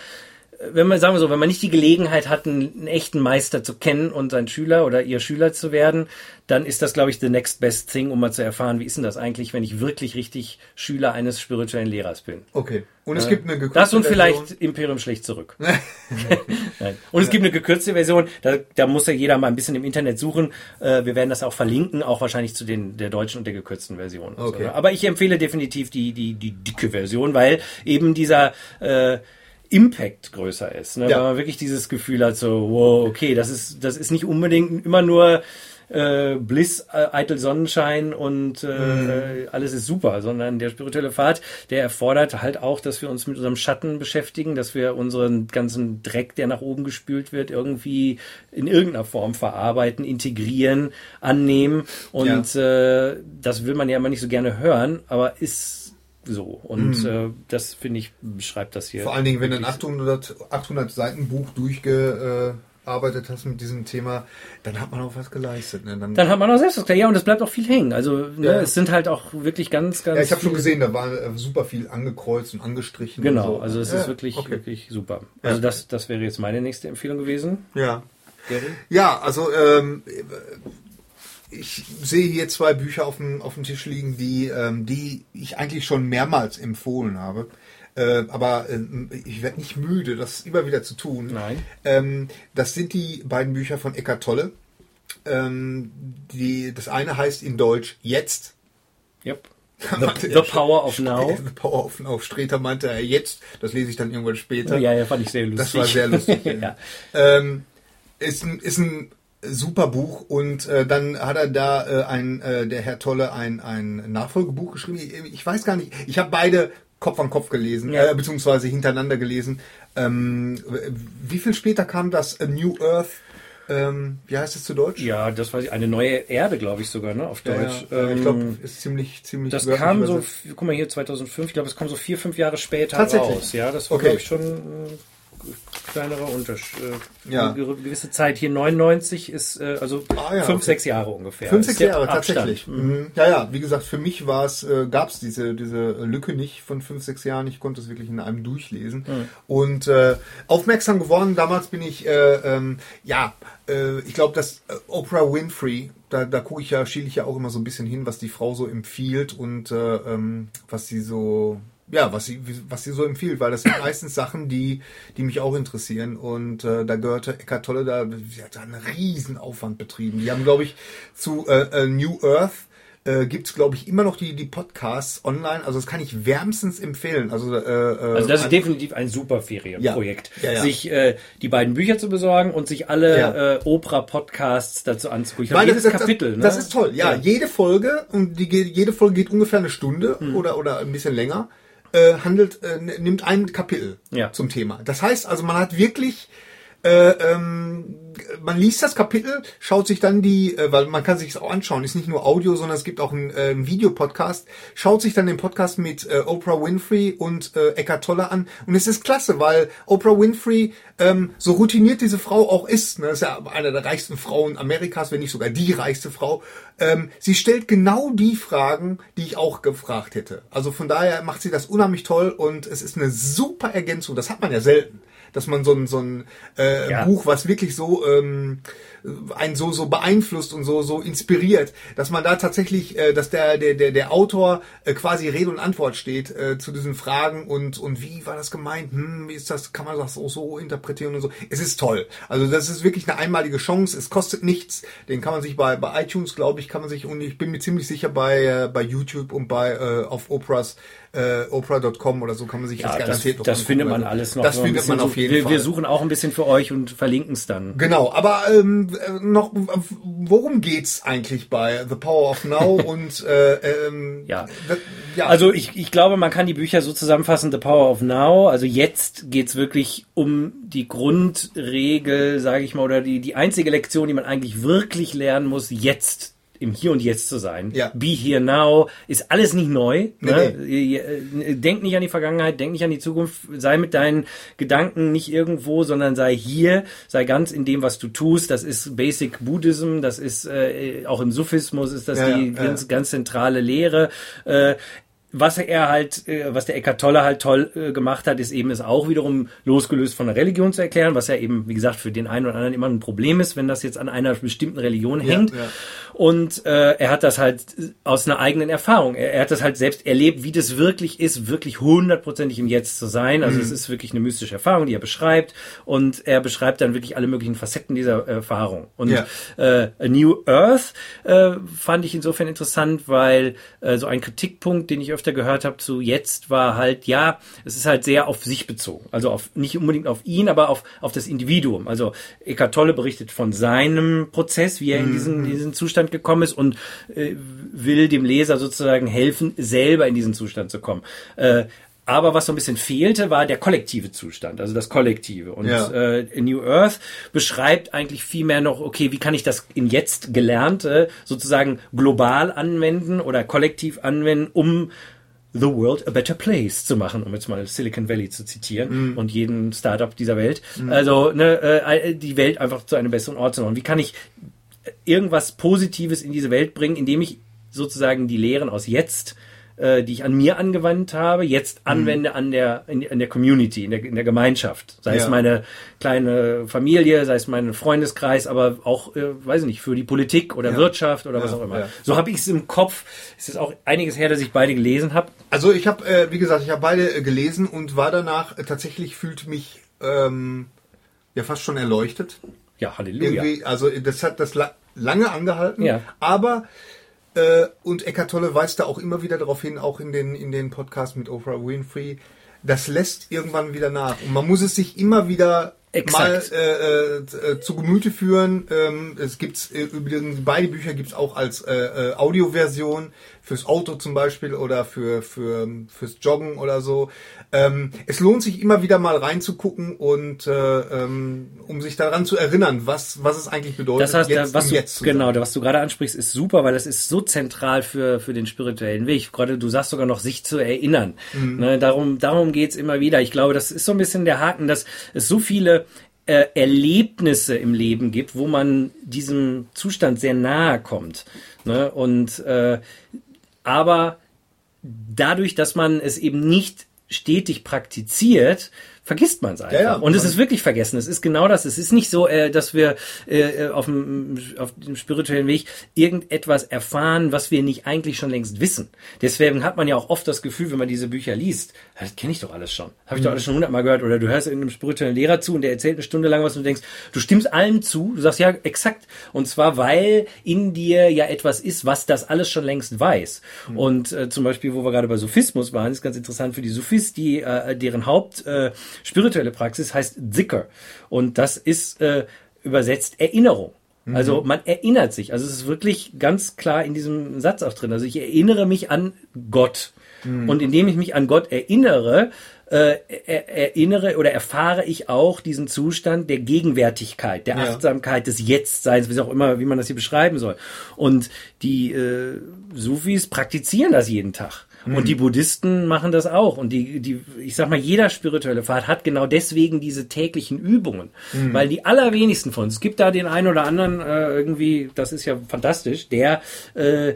S2: wenn man, sagen wir so, wenn man nicht die Gelegenheit hat, einen, einen, echten Meister zu kennen und sein Schüler oder ihr Schüler zu werden, dann ist das, glaube ich, the next best thing, um mal zu erfahren, wie ist denn das eigentlich, wenn ich wirklich richtig Schüler eines spirituellen Lehrers bin.
S1: Okay. Und es äh, gibt eine
S2: gekürzte Das und vielleicht Version. Imperium schlecht zurück. Nein. Und es gibt eine gekürzte Version, da, da muss ja jeder mal ein bisschen im Internet suchen. Äh, wir werden das auch verlinken, auch wahrscheinlich zu den der deutschen und der gekürzten Version. Okay. So. Aber ich empfehle definitiv die, die, die dicke Version, weil eben dieser äh, Impact größer ist. Ne? Ja. Weil man wirklich dieses Gefühl hat, so, wow, okay, das ist, das ist nicht unbedingt immer nur äh, Bliss, äh, eitel Sonnenschein und äh, mhm. alles ist super, sondern der spirituelle Pfad, der erfordert halt auch, dass wir uns mit unserem Schatten beschäftigen, dass wir unseren ganzen Dreck, der nach oben gespült wird, irgendwie in irgendeiner Form verarbeiten, integrieren, annehmen. Und ja. äh, das will man ja immer nicht so gerne hören, aber ist so. Und mhm. äh, das, finde ich, beschreibt das hier.
S1: Vor allen Dingen, wenn du ein 800, 800 Seiten Buch durchgearbeitet hast mit diesem Thema, dann hat man auch was geleistet. Ne?
S2: Dann, dann hat man auch selbst was Ja, und es bleibt auch viel hängen. Also ne, ja. es sind halt auch wirklich ganz, ganz.
S1: Ja, ich habe schon gesehen, da war äh, super viel angekreuzt und angestrichen.
S2: Genau, und so. also es ja, ist wirklich, okay. wirklich super. Also das, das wäre jetzt meine nächste Empfehlung gewesen.
S1: Ja.
S2: Gary?
S1: Ja, also ähm, ich sehe hier zwei Bücher auf dem, auf dem Tisch liegen, die, ähm, die ich eigentlich schon mehrmals empfohlen habe. Äh, aber ähm, ich werde nicht müde, das immer wieder zu tun.
S2: Nein.
S1: Ähm, das sind die beiden Bücher von Eckart Tolle. Ähm, die, das eine heißt in Deutsch Jetzt.
S2: Yep. The, the Power of Now.
S1: The Power of Now. Streter meinte er jetzt. Das lese ich dann irgendwann später.
S2: Ja, ja, fand ich sehr lustig.
S1: Das war sehr lustig.
S2: ja.
S1: ähm, ist, ein, ist ein super Buch und äh, dann hat er da äh, ein äh, der Herr Tolle ein ein Nachfolgebuch geschrieben. Ich, ich weiß gar nicht. Ich habe beide Kopf an Kopf gelesen,
S2: Ja.
S1: äh, beziehungsweise hintereinander gelesen. Ähm, wie viel später kam das A New Earth? Ähm, wie heißt es zu Deutsch?
S2: Ja, das war eine neue Erde, glaube ich sogar, ne, auf
S1: Ja,
S2: Deutsch.
S1: ja, ich
S2: Ähm,
S1: glaube, ist ziemlich ziemlich.
S2: das kam so, guck mal hier, 2005, ich glaube, es kam so vier, fünf Jahre später
S1: Tatsächlich?
S2: raus. Ja, das war,
S1: Okay.
S2: glaube ich, schon ein kleinerer Unterschied. Äh,
S1: Ja.
S2: Eine gewisse Zeit hier, 99 ist, äh, also
S1: Ah, ja,
S2: fünf,
S1: okay.
S2: sechs Jahre ungefähr.
S1: Fünf, sechs Jahre, tatsächlich. Mhm. Ja, ja, wie gesagt, für mich war es, äh, gab es diese, diese Lücke nicht von fünf, sechs Jahren. Ich konnte es wirklich in einem durchlesen. Und äh, aufmerksam geworden, damals bin ich, äh, ähm, ja, äh, ich glaube, dass äh, Oprah Winfrey, da, da gucke ich ja, schiele ich ja auch immer so ein bisschen hin, was die Frau so empfiehlt und äh, ähm, was sie so ja, was sie, was sie so empfiehlt, weil das sind meistens Sachen, die, die mich auch interessieren. Und äh, da gehörte Eckart Tolle, da, sie hat da einen riesen Aufwand betrieben. Die haben, glaube ich, zu äh, äh, New Earth äh, gibt's glaube ich, immer noch die, die Podcasts online. Also das kann ich wärmstens empfehlen. Also, äh, äh,
S2: Also das ist definitiv ein super Ferienprojekt,
S1: Ja, ja, ja.
S2: sich äh, die beiden Bücher zu besorgen und sich alle äh, Oprah-Podcasts dazu anzugucken. Ich glaube, jedes
S1: das, das,
S2: Kapitel.
S1: das
S2: ne?
S1: ist toll. Ja, jede Folge und die geht- jede Folge geht ungefähr eine Stunde oder oder ein bisschen länger. Äh, handelt äh, nimmt ein Kapitel
S2: Ja.
S1: zum Thema. Das heißt also, man hat wirklich äh, ähm, man liest das Kapitel, schaut sich dann die, äh, weil man kann sich auch anschauen, ist nicht nur Audio, sondern es gibt auch einen, äh, Videopodcast, schaut sich dann den Podcast mit äh, Oprah Winfrey und äh, Eckart Tolle an. Und es ist klasse, weil Oprah Winfrey ähm, so routiniert diese Frau auch ist, ne, ist ja eine der reichsten Frauen Amerikas, wenn nicht sogar die reichste Frau, ähm, sie stellt genau die Fragen, die ich auch gefragt hätte. Also von daher macht sie das unheimlich toll und es ist eine super Ergänzung, das hat man ja selten dass man so ein, so ein äh,
S2: Ja.
S1: Buch, was wirklich so ähm, einen so so beeinflusst und so so inspiriert, dass man da tatsächlich, äh, dass der der der der Autor äh, quasi Rede und Antwort steht äh, zu diesen Fragen und und wie war das gemeint? Hm, wie ist das? Kann man das auch so interpretieren und so? Es ist toll. Also das ist wirklich eine einmalige Chance. Es kostet nichts. Den kann man sich bei bei iTunes, glaube ich, kann man sich und ich bin mir ziemlich sicher bei äh, bei YouTube und bei äh, auf Oprahs äh, Oprah.com oder so kann man sich
S2: Ja, das,
S1: garantiert
S2: das
S1: angucken.
S2: findet man
S1: Also,
S2: alles noch.
S1: Das findet man auf jeden
S2: wir,
S1: Fall.
S2: Wir suchen auch ein bisschen für euch und verlinken es dann.
S1: Genau, aber ähm, äh, noch, äh, worum geht's eigentlich bei The Power of Now und äh, ähm,
S2: Ja.
S1: ja,
S2: Also ich, ich glaube, man kann die Bücher so zusammenfassen, The Power of Now. Also jetzt geht's wirklich um die Grundregel, sage ich mal, oder die, die einzige Lektion, die man eigentlich wirklich lernen muss, jetzt im Hier und Jetzt zu sein.
S1: Ja.
S2: Be here now ist alles nicht neu.
S1: Nee,
S2: ne? Denk nicht an die Vergangenheit, denk nicht an die Zukunft, sei mit deinen Gedanken nicht irgendwo, sondern sei hier, sei ganz in dem, was du tust. Das ist Basic Buddhism, das ist äh, auch im Sufismus ist das
S1: Ja,
S2: die
S1: ja.
S2: ganz, ganz zentrale Lehre. Äh, was er halt, äh, was der Eckart Tolle halt toll äh, gemacht hat, ist eben es auch wiederum losgelöst von der Religion zu erklären, was ja eben, wie gesagt, für den einen oder anderen immer ein Problem ist, wenn das jetzt an einer bestimmten Religion hängt.
S1: ja.
S2: Und äh, er hat das halt aus einer eigenen Erfahrung. Er, er hat das halt selbst erlebt, wie das wirklich ist, wirklich hundertprozentig im Jetzt zu sein. Also es ist wirklich eine mystische Erfahrung, die er beschreibt. Und er beschreibt dann wirklich alle möglichen Facetten dieser Erfahrung. Und
S1: Ja.
S2: äh, A New Earth äh, fand ich insofern interessant, weil äh, so ein Kritikpunkt, den ich öfter gehört habe zu jetzt, war halt, ja, es ist halt sehr auf sich bezogen. Also auf nicht unbedingt auf ihn, aber auf, auf das Individuum. Also Eckart Tolle berichtet von seinem Prozess, wie er in diesen, in diesen Zustand gekommen ist und äh, will dem Leser sozusagen helfen, selber in diesen Zustand zu kommen. Äh, aber was so ein bisschen fehlte, war der kollektive Zustand, also das Kollektive. Und
S1: Ja.
S2: äh, New Earth beschreibt eigentlich viel mehr noch, okay, wie kann ich das in jetzt Gelernte sozusagen global anwenden oder kollektiv anwenden, um The World a Better Place zu machen, um jetzt mal Silicon Valley zu zitieren und jeden Startup dieser Welt. Also ne, äh, die Welt einfach zu einem besseren Ort zu machen. Wie kann ich irgendwas Positives in diese Welt bringen, indem ich sozusagen die Lehren aus jetzt äh, die ich an mir angewandt habe, jetzt mhm. anwende an der in, in, der Community, in der, in der Gemeinschaft. Sei ja. es meine kleine Familie, sei es mein Freundeskreis, aber auch, äh, weiß ich nicht, für die Politik oder ja. Wirtschaft oder ja. was auch immer. So habe ich es im Kopf. Es ist auch einiges her, dass ich beide gelesen habe.
S1: Also ich habe, äh, wie gesagt, ich habe beide äh, gelesen und war danach äh, tatsächlich fühlt mich ähm, ja fast schon erleuchtet.
S2: Ja, Halleluja. Irgendwie,
S1: also das hat das la lange angehalten,
S2: ja.
S1: aber äh, und Eckart Tolle weist da auch immer wieder darauf hin, auch in den in den Podcasts mit Oprah Winfrey, das lässt irgendwann wieder nach und man muss es sich immer wieder Exakt. mal äh, äh, zu Gemüte führen. Ähm, es gibt's äh, beide Bücher gibt's auch als äh, äh, Audioversion fürs Auto zum Beispiel oder für, für fürs Joggen oder so. Ähm, es lohnt sich immer wieder mal reinzugucken und äh, ähm, um sich daran zu erinnern, was was es eigentlich bedeutet.
S2: Das heißt, jetzt, was du, jetzt genau, was du gerade ansprichst, ist super, weil das ist so zentral für für den spirituellen Weg. Gerade du sagst sogar noch, sich zu erinnern. Mhm. Ne, darum darum geht's immer wieder. Ich glaube, das ist so ein bisschen der Haken, dass es so viele äh, Erlebnisse im Leben gibt, wo man diesem Zustand sehr nahe kommt. Ne? Und äh, aber dadurch, dass man es eben nicht stetig praktiziert, vergisst man es einfach. Ja, ja, und es ist wirklich vergessen. Es ist genau das. Es ist nicht so, äh, dass wir äh, auf, dem, auf dem spirituellen Weg irgendetwas erfahren, was wir nicht eigentlich schon längst wissen. Deswegen hat man ja auch oft das Gefühl, wenn man diese Bücher liest, das kenne ich doch alles schon. Habe ich mhm. doch alles schon hundertmal gehört. Oder du hörst irgendeinem spirituellen Lehrer zu und der erzählt eine Stunde lang was und du denkst, du stimmst allem zu. Du sagst ja, exakt. Und zwar, weil in dir ja etwas ist, was das alles schon längst weiß. Mhm. Und äh, zum Beispiel, wo wir gerade bei Sophismus waren, ist ganz interessant für die Sophist, die äh, deren Haupt äh, spirituelle Praxis heißt Zikr. Und das ist äh, übersetzt Erinnerung. Mhm. Also man erinnert sich. Also es ist wirklich ganz klar in diesem Satz auch drin. Also ich erinnere mich an Gott. Mhm. Und indem ich mich an Gott erinnere, äh, erinnere oder erfahre ich auch diesen Zustand der Gegenwärtigkeit, der Achtsamkeit, des Jetztseins, wie auch immer, wie man das hier beschreiben soll. Und die äh, Sufis praktizieren das jeden Tag. Mhm. Und die Buddhisten machen das auch. Und die, die, ich sag mal, jeder spirituelle Pfad hat genau deswegen diese täglichen Übungen. Mhm. Weil die allerwenigsten von uns, es gibt da den einen oder anderen äh, irgendwie, das ist ja fantastisch, der äh,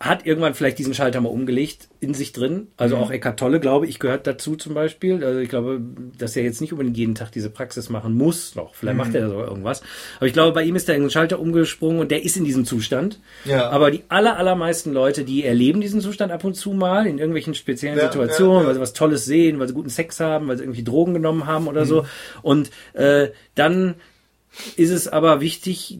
S2: hat irgendwann vielleicht diesen Schalter mal umgelegt in sich drin. Also mhm. auch Eckart Tolle, glaube ich, gehört dazu zum Beispiel. Also ich glaube, dass er jetzt nicht unbedingt jeden Tag diese Praxis machen muss noch. Vielleicht mhm. macht er sogar irgendwas. Aber ich glaube, bei ihm ist da ein Schalter umgesprungen und der ist in diesem Zustand. Ja. Aber die aller, allermeisten Leute, die erleben diesen Zustand ab und zu mal in irgendwelchen speziellen ja, Situationen, ja. weil sie was Tolles sehen, weil sie guten Sex haben, weil sie irgendwie Drogen genommen haben oder mhm. so. Und äh, dann ist es aber wichtig,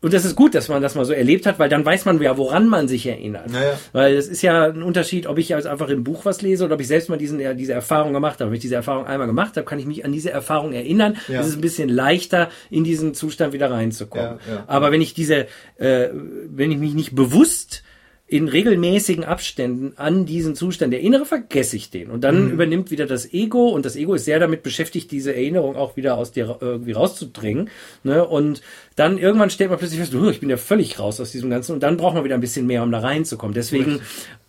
S2: und das ist gut, dass man das mal so erlebt hat, weil dann weiß man ja, woran man sich erinnert. Naja. Weil es ist ja ein Unterschied, ob ich jetzt einfach im Buch was lese oder ob ich selbst mal diesen, diese Erfahrung gemacht habe. Wenn ich diese Erfahrung einmal gemacht habe, kann ich mich an diese Erfahrung erinnern. Ja. Es ist ein bisschen leichter, in diesen Zustand wieder reinzukommen. Ja, ja. Aber wenn ich diese, äh, wenn ich mich nicht bewusst in regelmäßigen Abständen an diesen Zustand erinnere, vergesse ich den. Und dann mhm. übernimmt wieder das Ego und das Ego ist sehr damit beschäftigt, diese Erinnerung auch wieder aus dir irgendwie rauszudringen. Ne? Und dann irgendwann stellt man plötzlich fest, ich bin ja völlig raus aus diesem Ganzen und dann braucht man wieder ein bisschen mehr, um da reinzukommen. Deswegen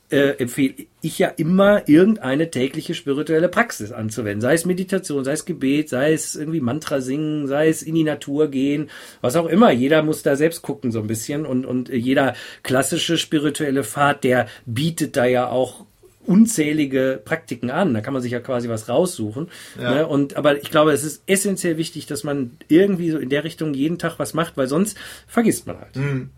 S2: äh, empfehle ich ja immer irgendeine tägliche spirituelle Praxis anzuwenden. Sei es Meditation, sei es Gebet, sei es irgendwie Mantra singen, sei es in die Natur gehen, was auch immer. Jeder muss da selbst gucken so ein bisschen und, und jeder klassische spirituelle Pfad, der bietet da ja auch unzählige Praktiken an. Da kann man sich ja quasi was raussuchen. Ja. Ne? Und aber ich glaube, es ist essentiell wichtig, dass man irgendwie so in der Richtung jeden Tag was macht, weil sonst vergisst man halt. Mhm.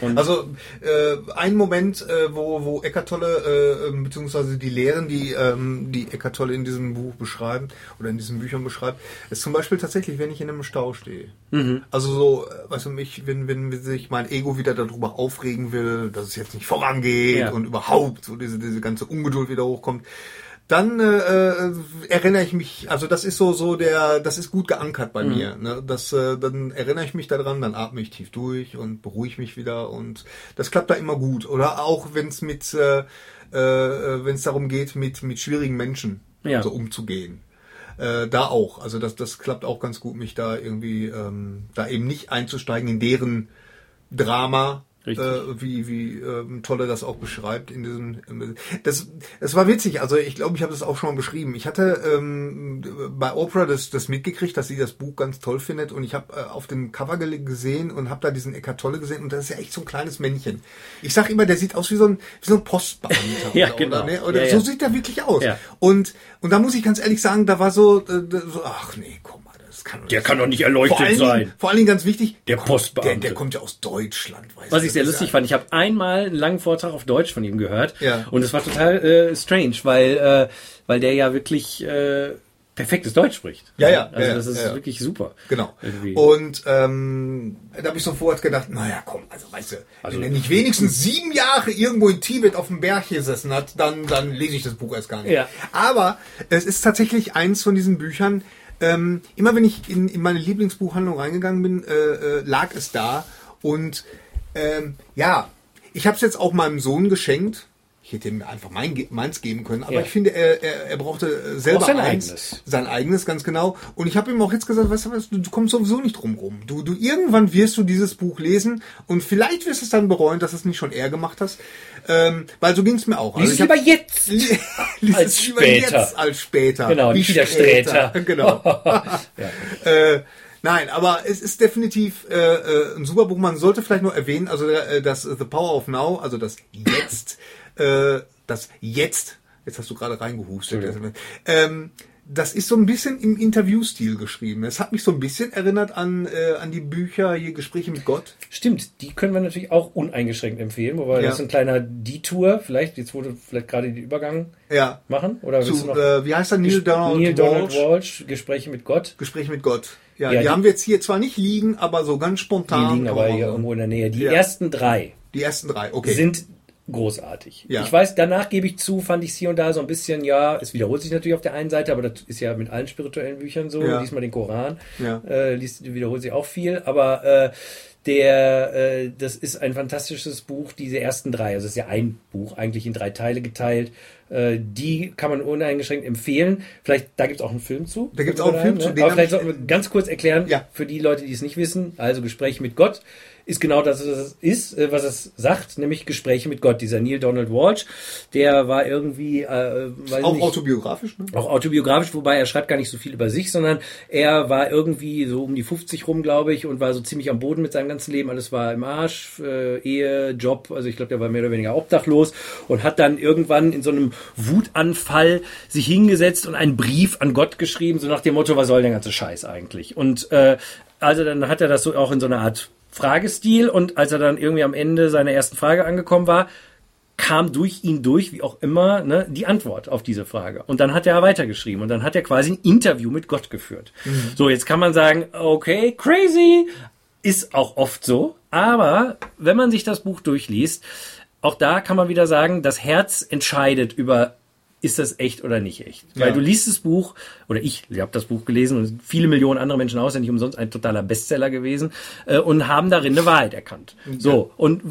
S1: Ja. also äh, ein Moment, äh, wo, wo Eckart Tolle, äh, beziehungsweise die Lehren, die, ähm, die Eckart Tolle in diesem Buch beschreiben oder in diesen Büchern beschreibt, ist zum Beispiel tatsächlich, wenn ich in einem Stau stehe. Mhm. Also so, weißt du, mich, wenn, wenn sich mein Ego wieder darüber aufregen will, dass es jetzt nicht vorangeht ja. und überhaupt so diese, diese ganze Ungeduld wieder hochkommt, dann äh, äh, erinnere ich mich, also das ist so so der, das ist gut geankert bei mhm. mir. Ne? Das, äh, dann erinnere ich mich daran, dann atme ich tief durch und beruhige mich wieder und das klappt da immer gut. Oder auch wenn es mit, äh, äh, wenn es darum geht, mit mit schwierigen Menschen ja. so umzugehen. Äh, da auch, also das das klappt auch ganz gut, mich da irgendwie ähm, da eben nicht einzusteigen in deren Drama, Äh, wie wie ähm, toll er das auch beschreibt in diesem. Ähm, das, das war witzig. Also ich glaube, ich habe das auch schon mal beschrieben. Ich hatte ähm, bei Oprah das, das mitgekriegt, dass sie das Buch ganz toll findet und ich habe äh, auf dem Cover gesehen und habe da diesen Eckart Tolle gesehen und das ist ja echt so ein kleines Männchen. Ich sag immer, der sieht aus wie so ein, wie so ein Postbeamter.
S2: ja,
S1: oder,
S2: genau.
S1: Oder, ne? oder
S2: ja,
S1: so
S2: ja.
S1: sieht er wirklich aus.
S2: Ja.
S1: Und und da muss ich ganz ehrlich sagen, da war so, äh, so ach nee, komm kann doch
S2: Der kann doch nicht erleuchtet
S1: vor allen
S2: sein.
S1: Dingen, vor allen Dingen ganz wichtig,
S2: Der
S1: kommt-
S2: Postbeamte.
S1: Der, der kommt ja aus Deutschland. Weißt
S2: Was ich sehr lustig fand, ich habe einmal einen langen Vortrag auf Deutsch von ihm gehört
S1: Ja.
S2: und es war total äh, strange, weil äh, weil der ja wirklich äh, perfektes Deutsch spricht.
S1: Ja, ja,
S2: Also
S1: ja,
S2: das ist
S1: ja, ja.
S2: wirklich super.
S1: Genau.
S2: Irgendwie.
S1: Und ähm, da habe ich sofort gedacht, naja, komm, also weißt du,
S2: Also-
S1: wenn er nicht wenigstens sieben Jahre irgendwo in Tibet auf dem Berg gesessen hat, dann, dann lese ich das Buch erst gar nicht.
S2: Ja.
S1: Aber es ist tatsächlich eins von diesen Büchern, ähm, immer wenn ich in, in meine Lieblingsbuchhandlung reingegangen bin, äh, äh, lag es da. Und ähm, ja, ich habe es jetzt auch meinem Sohn geschenkt. Ich hätte ihm einfach mein, meins geben können, aber
S2: Ja.
S1: ich finde, er, er, er brauchte selber
S2: sein
S1: eins.
S2: eigenes.
S1: Sein eigenes, ganz genau. Und ich habe ihm auch jetzt gesagt, weißt du was, du, du kommst sowieso nicht drum rum. Du, du, irgendwann wirst du dieses Buch lesen und vielleicht wirst du es dann bereuen, dass du es nicht schon eher gemacht hast. Ähm, weil so ging es mir auch.
S2: Lies es
S1: ich hab-
S2: lieber jetzt.
S1: Lies
S2: als
S1: es lieber
S2: später.
S1: Jetzt als später.
S2: Genau,
S1: Wie
S2: nicht wieder später.
S1: Genau. äh, nein, aber es ist definitiv äh, äh, ein super Buch. Man sollte vielleicht noch erwähnen, also äh, das The Power of Now, also das Jetzt, äh, das Jetzt, jetzt hast du gerade reingehustet. Ähm, das ist so ein bisschen im Interviewstil geschrieben. Es hat mich so ein bisschen erinnert an, äh, an die Bücher hier Gespräche mit Gott.
S2: Stimmt, die können wir natürlich auch uneingeschränkt empfehlen, wobei
S1: Ja.
S2: das ist ein kleiner Detour, vielleicht, jetzt wurde vielleicht gerade den Übergang
S1: Ja.
S2: machen, oder
S1: Zu,
S2: noch
S1: äh, wie heißt er? Neil Donald,
S2: Neil Donald
S1: Walsh.
S2: Walsh, Gespräche mit Gott.
S1: Gespräch mit Gott. Ja,
S2: Ja,
S1: die,
S2: die-
S1: haben wir jetzt hier zwar nicht liegen, aber so ganz
S2: Die
S1: spontan.
S2: liegen
S1: kann
S2: aber hier irgendwo in der Nähe. Die ersten drei
S1: Die ersten drei, okay.
S2: sind großartig.
S1: Ja.
S2: Ich weiß, danach gebe ich zu, fand ich es hier und da so ein bisschen, ja, es wiederholt sich natürlich auf der einen Seite, aber das ist ja mit allen spirituellen Büchern so.
S1: Ja.
S2: Lies mal den Koran,
S1: Ja.
S2: äh, liest, wiederholt sich auch viel, aber äh, der, äh, das ist ein fantastisches Buch, diese ersten drei, also es ist ja ein Buch, eigentlich in drei Teile geteilt. Äh, die kann man uneingeschränkt empfehlen. Vielleicht, da gibt es auch einen Film zu.
S1: Da gibt's auch einen Film zu, den
S2: Aber vielleicht
S1: ich-
S2: sollten wir ganz kurz erklären,
S1: Ja.
S2: für die Leute, die es nicht wissen, also Gespräch mit Gott ist genau das, was es ist, äh, was es sagt, nämlich Gespräche mit Gott. Dieser Neil Donald Walsh, der war irgendwie, äh, weiß
S1: auch
S2: nicht,
S1: autobiografisch, ne?
S2: auch autobiografisch, wobei er schreibt gar nicht so viel über sich, sondern er war irgendwie so um die 50 rum, glaube ich, und war so ziemlich am Boden mit seinem ganzen Leben. Alles war im Arsch, äh, Ehe, Job, also ich glaube, der war mehr oder weniger obdachlos und hat dann irgendwann in so einem Wutanfall sich hingesetzt und einen Brief an Gott geschrieben, so nach dem Motto, was soll der ganze Scheiß eigentlich? Und äh, also dann hat er das so auch in so einer Art Fragestil und als er dann irgendwie am Ende seiner ersten Frage angekommen war, kam durch ihn durch, wie auch immer, ne, die Antwort auf diese Frage. Und dann hat er weitergeschrieben und dann hat er quasi ein Interview mit Gott geführt. So, jetzt kann man sagen, okay, crazy, ist auch oft so, aber wenn man sich das Buch durchliest, auch da kann man wieder sagen, das Herz entscheidet über ist das echt oder nicht echt? Weil
S1: Ja.
S2: du liest das Buch, oder ich, ich habe das Buch gelesen und viele Millionen andere Menschen auch, ist ja nicht umsonst ein totaler Bestseller gewesen, äh, und haben darin eine Wahrheit erkannt. So, und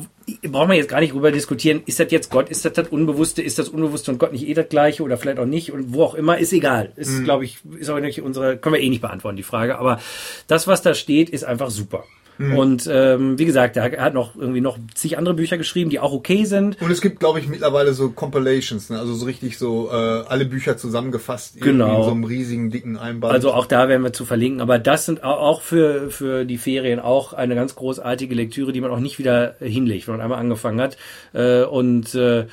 S2: brauchen wir jetzt gar nicht drüber diskutieren, ist das jetzt Gott, ist das das Unbewusste, ist das Unbewusste und Gott nicht eh das Gleiche oder vielleicht auch nicht und wo auch immer, ist egal. Ist, glaube ich, ist auch nicht unsere, können wir eh nicht beantworten, die Frage, aber das, was da steht, ist einfach super. Und ähm, wie gesagt, er hat noch irgendwie noch zig andere Bücher geschrieben, die auch okay sind.
S1: Und es gibt, glaube ich, mittlerweile so Compilations, ne? also so richtig so äh, alle Bücher zusammengefasst
S2: Genau.
S1: in so einem riesigen, dicken Einband.
S2: Also auch da werden wir zu verlinken. Aber das sind au- auch für, für die Ferien auch eine ganz großartige Lektüre, die man auch nicht wieder hinlegt, wenn man einmal angefangen hat. Äh, Und äh,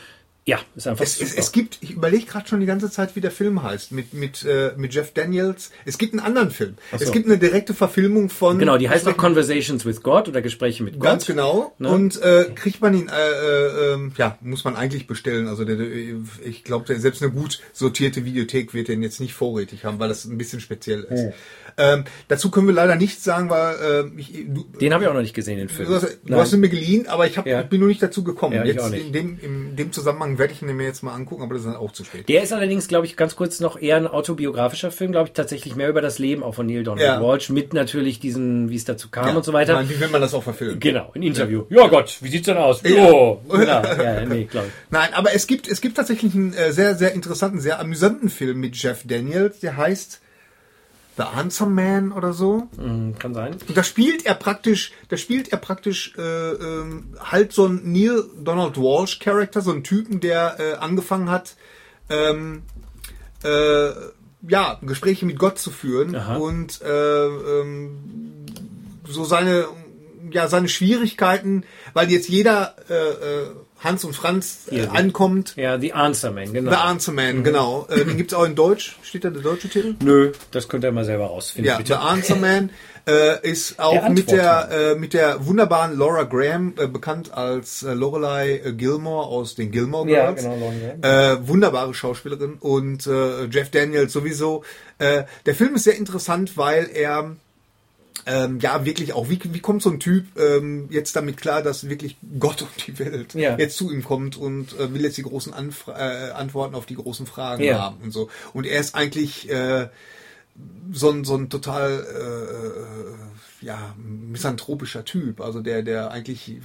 S2: ja, ist einfach
S1: es, es, es gibt, ich überlege gerade schon die ganze Zeit, wie der Film heißt, mit, mit, äh, mit Jeff Daniels. Es gibt einen anderen Film.
S2: So.
S1: Es gibt eine direkte Verfilmung von...
S2: Genau, die heißt auch Conversations with God oder Gespräche mit Gott.
S1: Ganz genau.
S2: Ne?
S1: Und äh, kriegt man ihn, äh, äh, ähm, ja, muss man eigentlich bestellen. Also der, ich glaube, selbst eine gut sortierte Videothek wird den jetzt nicht vorrätig haben, weil das ein bisschen speziell ist. Ähm, dazu können wir leider nichts sagen, weil äh, ich, du,
S2: Den habe ich auch noch nicht gesehen, den Film.
S1: du, hast, du hast ihn mir geliehen, aber ich, hab,
S2: Ja.
S1: ich bin nur nicht dazu gekommen.
S2: Ja,
S1: jetzt in dem, in dem Zusammenhang werde ich ihn mir jetzt mal angucken, aber das ist dann auch zu spät.
S2: Der ist allerdings, glaube ich, ganz kurz noch eher ein autobiografischer Film, glaube ich, tatsächlich mehr über das Leben auch von Neil Donald
S1: Ja.
S2: Walsh, mit natürlich diesen, wie es dazu kam
S1: Ja.
S2: und so weiter.
S1: Meine, wie will man das auch verfilmen?
S2: Genau, ein Interview. Ja, Gott, wie sieht's denn aus?
S1: Ja.
S2: Genau. Ja, nee, glaube ich.
S1: Nein, aber es gibt, es gibt tatsächlich einen äh, sehr, sehr interessanten, sehr amüsanten Film mit Jeff Daniels, der heißt The Answer Man oder so.
S2: Mhm, kann sein.
S1: Und da spielt er praktisch, da spielt er praktisch äh, ähm, halt so ein Neil Donald Walsh Charakter, so ein Typen, der äh, angefangen hat, ähm, äh, ja Gespräche mit Gott zu führen
S2: Aha.
S1: und äh, ähm, so seine ja seine Schwierigkeiten, weil jetzt jeder äh, äh, Hans und Franz äh, ankommt.
S2: Ja, The Answer Man, genau.
S1: The Answer Man, genau. Äh, den gibt's auch in Deutsch. Steht da der deutsche Titel?
S2: Nö, das könnt ihr mal selber rausfinden,
S1: Ja,
S2: bitte.
S1: The Answer Man äh, ist auch
S2: Der
S1: mit der äh, mit der wunderbaren Laura Graham äh, bekannt als äh, Lorelei Gilmore aus den Gilmore
S2: Ja,
S1: Girls.
S2: genau, Lauren Graham.
S1: Wunderbare Schauspielerin und Jeff Daniels sowieso. Der Film ist sehr interessant, weil er ähm, ja wirklich auch, wie, wie kommt so ein Typ ähm, jetzt damit klar, dass wirklich Gott und die Welt
S2: Ja.
S1: jetzt zu ihm kommt und äh, will jetzt die großen Anfra äh, Antworten auf die großen Fragen
S2: Ja.
S1: haben und so. Und er ist eigentlich äh, so ein, so ein total äh, ja, misanthropischer Typ, also der, der eigentlich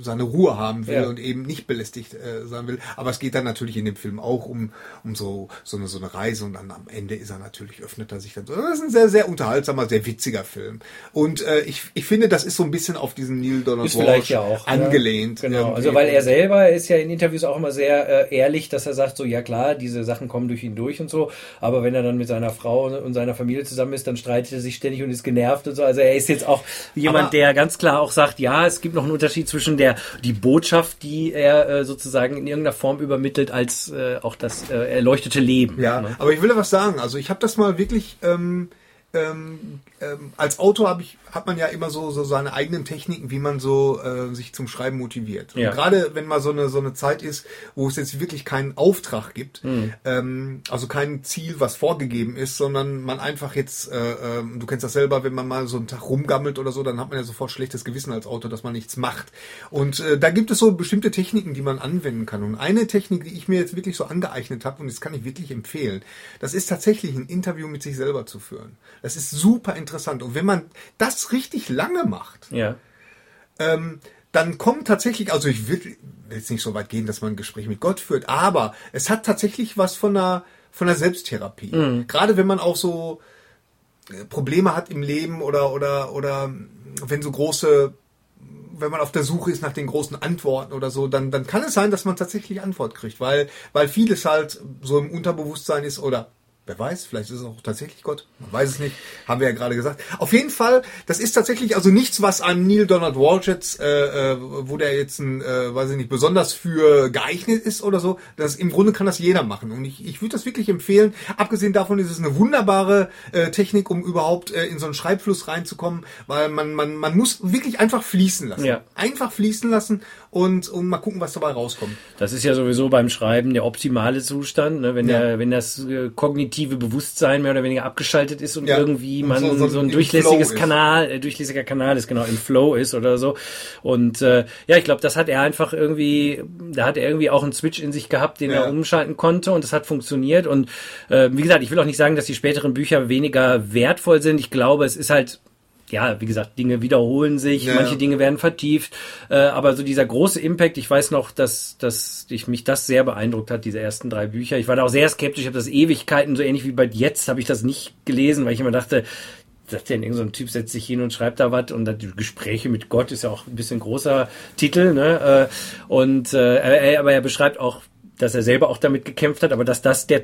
S1: seine Ruhe haben will
S2: Ja.
S1: und eben nicht belästigt äh, sein will. Aber es geht dann natürlich in dem Film auch um, um so, so, eine, so eine Reise und dann am Ende ist er natürlich, öffnet er sich dann so. Das ist ein sehr, sehr unterhaltsamer, sehr witziger Film. Und äh, ich, ich finde, das ist so ein bisschen auf diesen Neil Donald Walsh
S2: ja auch.
S1: angelehnt.
S2: Ja. Genau,
S1: irgendwie.
S2: also weil er selber ist ja in Interviews auch immer sehr äh, ehrlich, dass er sagt, so ja klar, diese Sachen kommen durch ihn durch und so, aber wenn er dann mit seiner Frau und seiner Familie zusammen ist, dann streitet er sich ständig und ist genervt und so. Also er ist jetzt auch jemand,
S1: Aber-
S2: der ganz klar auch sagt, ja, es gibt noch einen Unterschied zwischen der die Botschaft, die er äh, sozusagen in irgendeiner Form übermittelt, als äh, auch das äh, erleuchtete Leben.
S1: Ja,
S2: ne?
S1: aber ich will da was sagen. Also ich habe das mal wirklich ähm, ähm, ähm, als Autor habe ich hat man ja immer so so seine eigenen Techniken, wie man so äh, sich zum Schreiben motiviert.
S2: Ja.
S1: gerade wenn mal so eine so eine Zeit ist, wo es jetzt wirklich keinen Auftrag gibt,
S2: Mhm.
S1: ähm, also kein Ziel, was vorgegeben ist, sondern man einfach jetzt, äh, ähm, du kennst das selber, wenn man mal so einen Tag rumgammelt oder so, dann hat man ja sofort schlechtes Gewissen als Autor, dass man nichts macht. Und äh, da gibt es so bestimmte Techniken, die man anwenden kann. Und eine Technik, die ich mir jetzt wirklich so angeeignet habe, und das kann ich wirklich empfehlen, das ist tatsächlich ein Interview mit sich selber zu führen. Das ist super interessant. Und wenn man das richtig lange macht,
S2: Ja.
S1: ähm, dann kommt tatsächlich, also ich will jetzt nicht so weit gehen, dass man ein Gespräch mit Gott führt, aber es hat tatsächlich was von einer, von einer Selbsttherapie. Gerade wenn man auch so äh, Probleme hat im Leben oder, oder, oder wenn so große, wenn man auf der Suche ist nach den großen Antworten oder so, dann, dann kann es sein, dass man tatsächlich Antwort kriegt, weil, weil vieles halt so im Unterbewusstsein ist oder Wer weiß, vielleicht ist es auch tatsächlich Gott. Man weiß es nicht. Haben wir ja gerade gesagt. Auf jeden Fall, das ist tatsächlich also nichts, was einem Neil Donald Walsh jetzt, äh, äh, wo der jetzt ein, äh, weiß ich nicht, besonders für geeignet ist oder so. Das im Grunde kann das jeder machen. Und ich, ich würde das wirklich empfehlen. Abgesehen davon ist es eine wunderbare äh, Technik, um überhaupt äh, in so einen Schreibfluss reinzukommen, weil man, man, man muss wirklich einfach fließen lassen.
S2: Ja.
S1: Einfach fließen lassen und, und mal gucken, was dabei rauskommt.
S2: Das ist ja sowieso beim Schreiben der optimale Zustand, ne? wenn,
S1: Ja.
S2: der, wenn das äh, kognitive Bewusstsein mehr oder weniger abgeschaltet ist und
S1: Ja.
S2: irgendwie
S1: Und
S2: man
S1: so-
S2: so,
S1: so
S2: ein durchlässiges. Kanal, äh, durchlässiger Kanal ist, genau, im Flow ist oder so. Und äh, ja, ich glaube, das hat er einfach irgendwie, da hat er irgendwie auch einen Switch in sich gehabt, den
S1: Ja.
S2: er umschalten konnte und das hat funktioniert. Und äh, wie gesagt, ich will auch nicht sagen, dass die späteren Bücher weniger wertvoll sind. Ich glaube, es ist halt ja, wie gesagt, Dinge wiederholen sich,
S1: Ja.
S2: manche Dinge werden vertieft, äh, aber so dieser große Impact, ich weiß noch, dass, dass ich mich das sehr beeindruckt hat, diese ersten drei Bücher. Ich war da auch sehr skeptisch, ich habe das Ewigkeiten, so ähnlich wie bei jetzt, habe ich das nicht gelesen, weil ich immer dachte, sagt denn irgend so ein Typ setzt sich hin und schreibt da was und dann die Gespräche mit Gott ist ja auch ein bisschen großer Titel, ne? Äh, Und äh, er, aber er beschreibt auch, dass er selber auch damit gekämpft hat, aber dass das der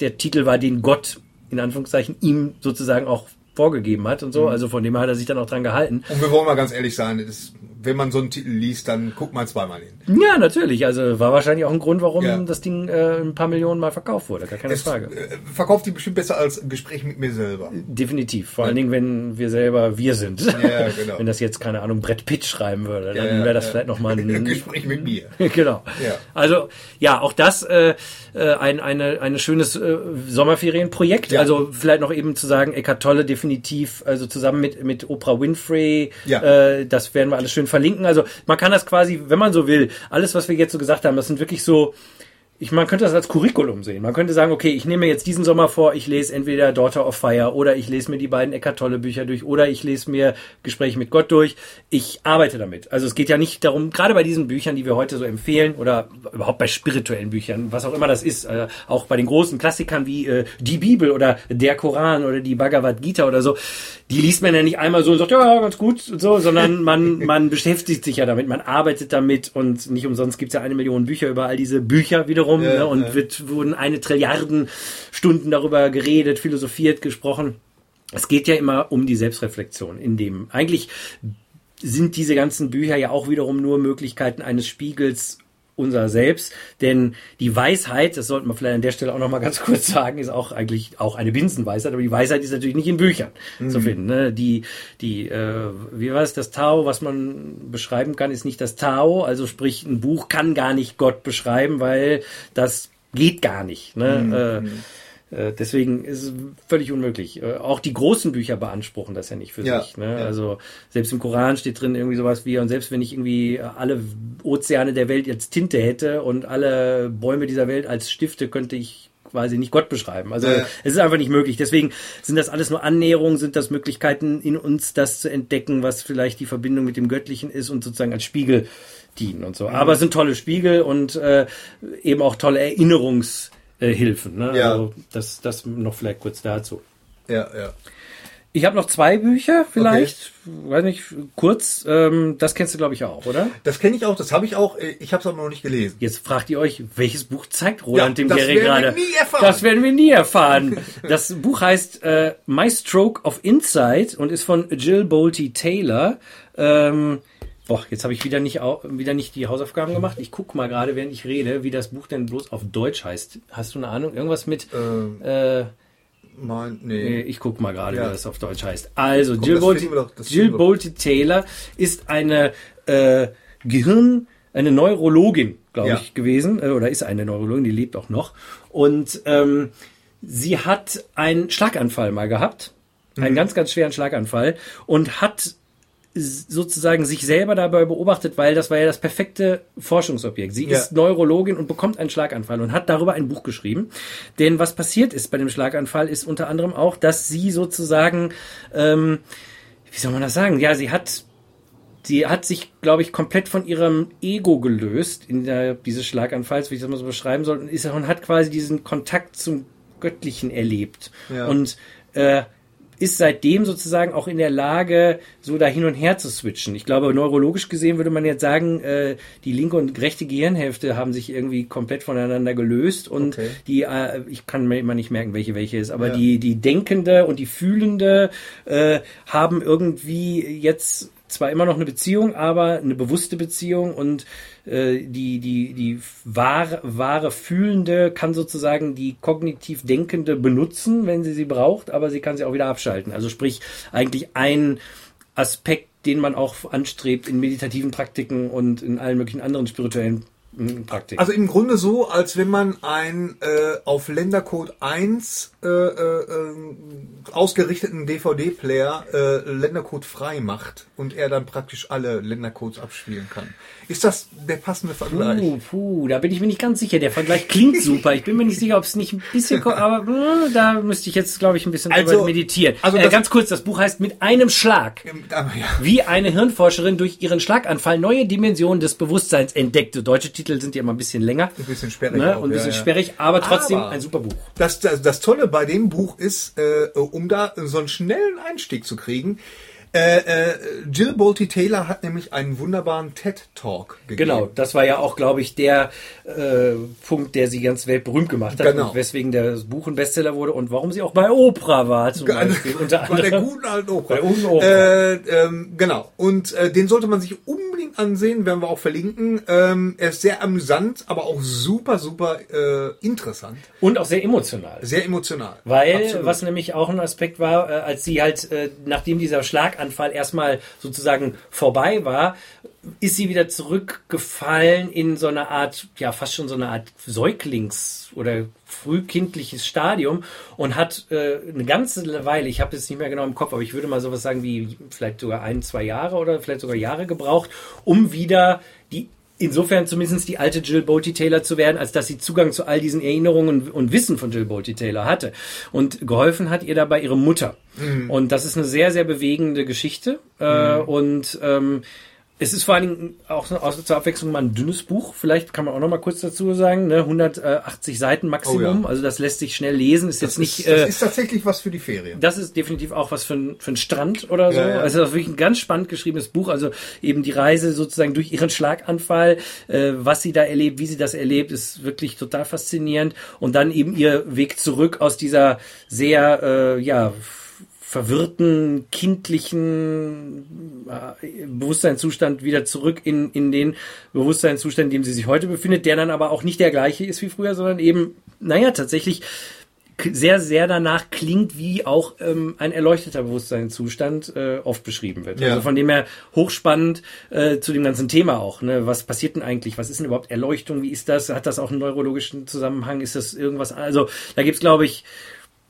S2: der Titel war, den Gott in Anführungszeichen ihm sozusagen auch vorgegeben hat und so. Also von dem hat er sich dann auch dran gehalten.
S1: Und wir wollen mal ganz ehrlich sein, das, wenn man so einen Titel liest, dann guckt man zweimal hin.
S2: Ja, natürlich. Also war wahrscheinlich auch ein Grund, warum
S1: Ja.
S2: das Ding äh, ein paar Millionen Mal verkauft wurde. Gar keine
S1: Es
S2: Frage.
S1: äh, verkauft die bestimmt besser als ein Gespräch mit mir selber.
S2: Definitiv. Vor allen Dingen, wenn wir selber wir sind.
S1: Ja, genau.
S2: wenn das jetzt, keine Ahnung, Brett Pitt schreiben würde, dann
S1: Ja,
S2: wäre das
S1: ja.
S2: vielleicht nochmal
S1: Ein Gespräch mit mir.
S2: genau.
S1: Ja.
S2: Also ja, auch das äh, äh, ein eine, eine schönes äh, Sommerferienprojekt.
S1: Ja.
S2: Also vielleicht noch eben zu sagen, Eckart Tolle definitiv, also zusammen mit mit Oprah Winfrey.
S1: Ja.
S2: Äh, das werden wir alles schön verlinken. Also man kann das quasi, wenn man so will, alles, was wir jetzt so gesagt haben, das sind wirklich so ich, man könnte das als Curriculum sehen. Man könnte sagen, okay, ich nehme mir jetzt diesen Sommer vor, ich lese entweder Daughter of Fire oder ich lese mir die beiden Eckart Tolle Bücher durch oder ich lese mir Gespräche mit Gott durch. Ich arbeite damit. Also es geht ja nicht darum, gerade bei diesen Büchern, die wir heute so empfehlen oder überhaupt bei spirituellen Büchern, was auch immer das ist, äh, auch bei den großen Klassikern wie äh, die Bibel oder der Koran oder die Bhagavad Gita oder so, die liest man ja nicht einmal so und sagt, ja, ganz gut und so, sondern man, man beschäftigt sich ja damit, man arbeitet damit und nicht umsonst gibt es ja eine Million Bücher über all diese Bücher wiederum rum ja, ne, und ja. wird, wurden eine Trilliarden Stunden darüber geredet, philosophiert, gesprochen. Es geht ja immer um die Selbstreflexion, in dem eigentlich sind diese ganzen Bücher ja auch wiederum nur Möglichkeiten eines Spiegels unser Selbst. Denn die Weisheit, das sollten wir vielleicht an der Stelle auch nochmal ganz kurz sagen, ist auch eigentlich auch eine Binsenweisheit, aber die Weisheit ist natürlich nicht in Büchern mhm. zu finden. Ne? Die, die, äh, wie war es, das Tao, was man beschreiben kann, ist nicht das Tao. Also sprich, ein Buch kann gar nicht Gott beschreiben, weil das geht gar nicht. Ne? Mhm. Äh. Äh, deswegen ist es völlig unmöglich. Äh, auch die großen Bücher beanspruchen das ja nicht für ja, sich. Ne? Ja. Also selbst im Koran steht drin irgendwie sowas wie, und selbst wenn ich irgendwie alle Ozeane der Welt als Tinte hätte und alle Bäume dieser Welt als Stifte, könnte ich quasi nicht Gott beschreiben. Also ja. es ist einfach nicht möglich. Deswegen sind das alles nur Annäherungen, sind das Möglichkeiten in uns, das zu entdecken, was vielleicht die Verbindung mit dem Göttlichen ist und sozusagen als Spiegel dienen und so. Mhm. Aber es sind tolle Spiegel und äh, eben auch tolle Erinnerungs- äh, Hilfen. Ne? Ja. Also das, das noch vielleicht kurz dazu.
S1: Ja, ja.
S2: Ich habe noch zwei Bücher, vielleicht, okay. weiß nicht, kurz. Ähm, das kennst du, glaube ich, auch, oder?
S1: Das kenne ich auch, das habe ich auch. Äh, ich habe es aber noch nicht gelesen.
S2: Jetzt fragt ihr euch, welches Buch zeigt Roland ja, dem Gary gerade? Das werden wir nie erfahren. Das werden wir nie erfahren. das Buch heißt äh, My Stroke of Insight und ist von Jill Bolte Taylor. Ähm, Boah, jetzt habe ich wieder nicht, wieder nicht die Hausaufgaben gemacht. Ich gucke mal gerade, während ich rede, wie das Buch denn bloß auf Deutsch heißt. Hast du eine Ahnung? Irgendwas mit. Ähm, äh,
S1: mein, nee.
S2: Ich gucke mal gerade, ja. wie das auf Deutsch heißt. Also, Komm, Jill, Bolte, doch, Jill Bolte Taylor ist eine äh, Gehirn, eine Neurologin, glaube ja. ich, gewesen. Äh, oder ist eine Neurologin, die lebt auch noch. Und ähm, sie hat einen Schlaganfall mal gehabt. Einen mhm. ganz, ganz schweren Schlaganfall. Und hat sozusagen sich selber dabei beobachtet, weil das war ja das perfekte Forschungsobjekt. Sie ja. ist Neurologin und bekommt einen Schlaganfall und hat darüber ein Buch geschrieben. Denn was passiert ist bei dem Schlaganfall, ist unter anderem auch, dass sie sozusagen, ähm, wie soll man das sagen? Ja, sie hat sie hat sich, glaube ich, komplett von ihrem Ego gelöst in der, dieses Schlaganfalls, wie ich das mal so beschreiben soll, und, ist, und hat quasi diesen Kontakt zum Göttlichen erlebt. Ja. Und äh, ist seitdem sozusagen auch in der Lage, so da hin und her zu switchen. Ich glaube, neurologisch gesehen würde man jetzt sagen, äh, die linke und rechte Gehirnhälfte haben sich irgendwie komplett voneinander gelöst und okay. die, äh, ich kann mir immer nicht merken, welche welche ist, aber ja. die, die Denkende und die Fühlende äh, haben irgendwie jetzt zwar immer noch eine Beziehung, aber eine bewusste Beziehung und äh, die, die, die wahre, wahre Fühlende kann sozusagen die kognitiv Denkende benutzen, wenn sie sie braucht, aber sie kann sie auch wieder abschalten. Also sprich, eigentlich ein Aspekt, den man auch anstrebt in meditativen Praktiken und in allen möglichen anderen spirituellen Praktik.
S1: Also im Grunde so, als wenn man ein äh, auf Ländercode 1 äh, äh, ausgerichteten DVD-Player äh, Ländercode frei macht und er dann praktisch alle Ländercodes abspielen kann. Ist das der passende Vergleich?
S2: Puh, puh, da bin ich mir nicht ganz sicher. Der Vergleich klingt super. Ich bin mir nicht sicher, ob es nicht ein bisschen, aber mh, da müsste ich jetzt, glaube ich, ein bisschen also, meditieren. Also äh, ganz kurz, das Buch heißt mit einem Schlag. Ja. Wie eine Hirnforscherin durch ihren Schlaganfall neue Dimensionen des Bewusstseins entdeckte. Deutsche Titel sind ja immer ein bisschen länger.
S1: Ein bisschen sperrig.
S2: Ne? Auch, und ein bisschen ja, sperrig, aber trotzdem aber ein super Buch.
S1: Das, das, das Tolle bei dem Buch ist, äh, um da so einen schnellen Einstieg zu kriegen, äh, äh, Jill Bolte Taylor hat nämlich einen wunderbaren TED-Talk
S2: gegeben. Genau, das war ja auch, glaube ich, der äh, Punkt, der sie ganz weltberühmt gemacht hat genau. weswegen das Buch ein Bestseller wurde und warum sie auch bei Oprah war zum Beispiel.
S1: Unter anderem. Bei der guten alten Oprah. Bei Oprah. Äh, ähm, genau, und äh, den sollte man sich unbedingt ansehen, werden wir auch verlinken. Ähm, er ist sehr amüsant, aber auch super, super äh, interessant.
S2: Und auch sehr emotional.
S1: Sehr emotional.
S2: Weil, Absolut. was nämlich auch ein Aspekt war, als sie halt, nachdem dieser Schlag Schlaganfall erstmal sozusagen vorbei war, ist sie wieder zurückgefallen in so eine Art, ja, fast schon so eine Art Säuglings- oder frühkindliches Stadium und hat äh, eine ganze Weile, ich habe es nicht mehr genau im Kopf, aber ich würde mal sowas sagen wie vielleicht sogar ein, zwei Jahre oder vielleicht sogar Jahre gebraucht, um wieder insofern zumindest die alte Jill Bolte Taylor zu werden, als dass sie Zugang zu all diesen Erinnerungen und Wissen von Jill Bolte Taylor hatte. Und geholfen hat ihr dabei ihre Mutter. Mhm. Und das ist eine sehr, sehr bewegende Geschichte. Äh, mhm. und ähm, es ist vor allen Dingen auch zur Abwechslung mal ein dünnes Buch. Vielleicht kann man auch noch mal kurz dazu sagen, ne? 180 Seiten Maximum. Oh ja. Also das lässt sich schnell lesen. Ist das jetzt nicht.
S1: Ist, das äh, ist tatsächlich was für die Ferien.
S2: Das ist definitiv auch was für, ein, für einen Strand oder so. Ja, ja. Also das ist wirklich ein ganz spannend geschriebenes Buch. Also eben die Reise sozusagen durch ihren Schlaganfall, äh, was sie da erlebt, wie sie das erlebt, ist wirklich total faszinierend. Und dann eben ihr Weg zurück aus dieser sehr äh, ja verwirrten, kindlichen äh, Bewusstseinszustand wieder zurück in, in den Bewusstseinszustand, in dem sie sich heute befindet, der dann aber auch nicht der gleiche ist wie früher, sondern eben, naja, tatsächlich sehr, sehr danach klingt, wie auch ähm, ein erleuchteter Bewusstseinszustand äh, oft beschrieben wird. Ja. Also von dem her hochspannend äh, zu dem ganzen Thema auch. Ne? Was passiert denn eigentlich? Was ist denn überhaupt Erleuchtung? Wie ist das? Hat das auch einen neurologischen Zusammenhang? Ist das irgendwas? Also da gibt's glaube ich,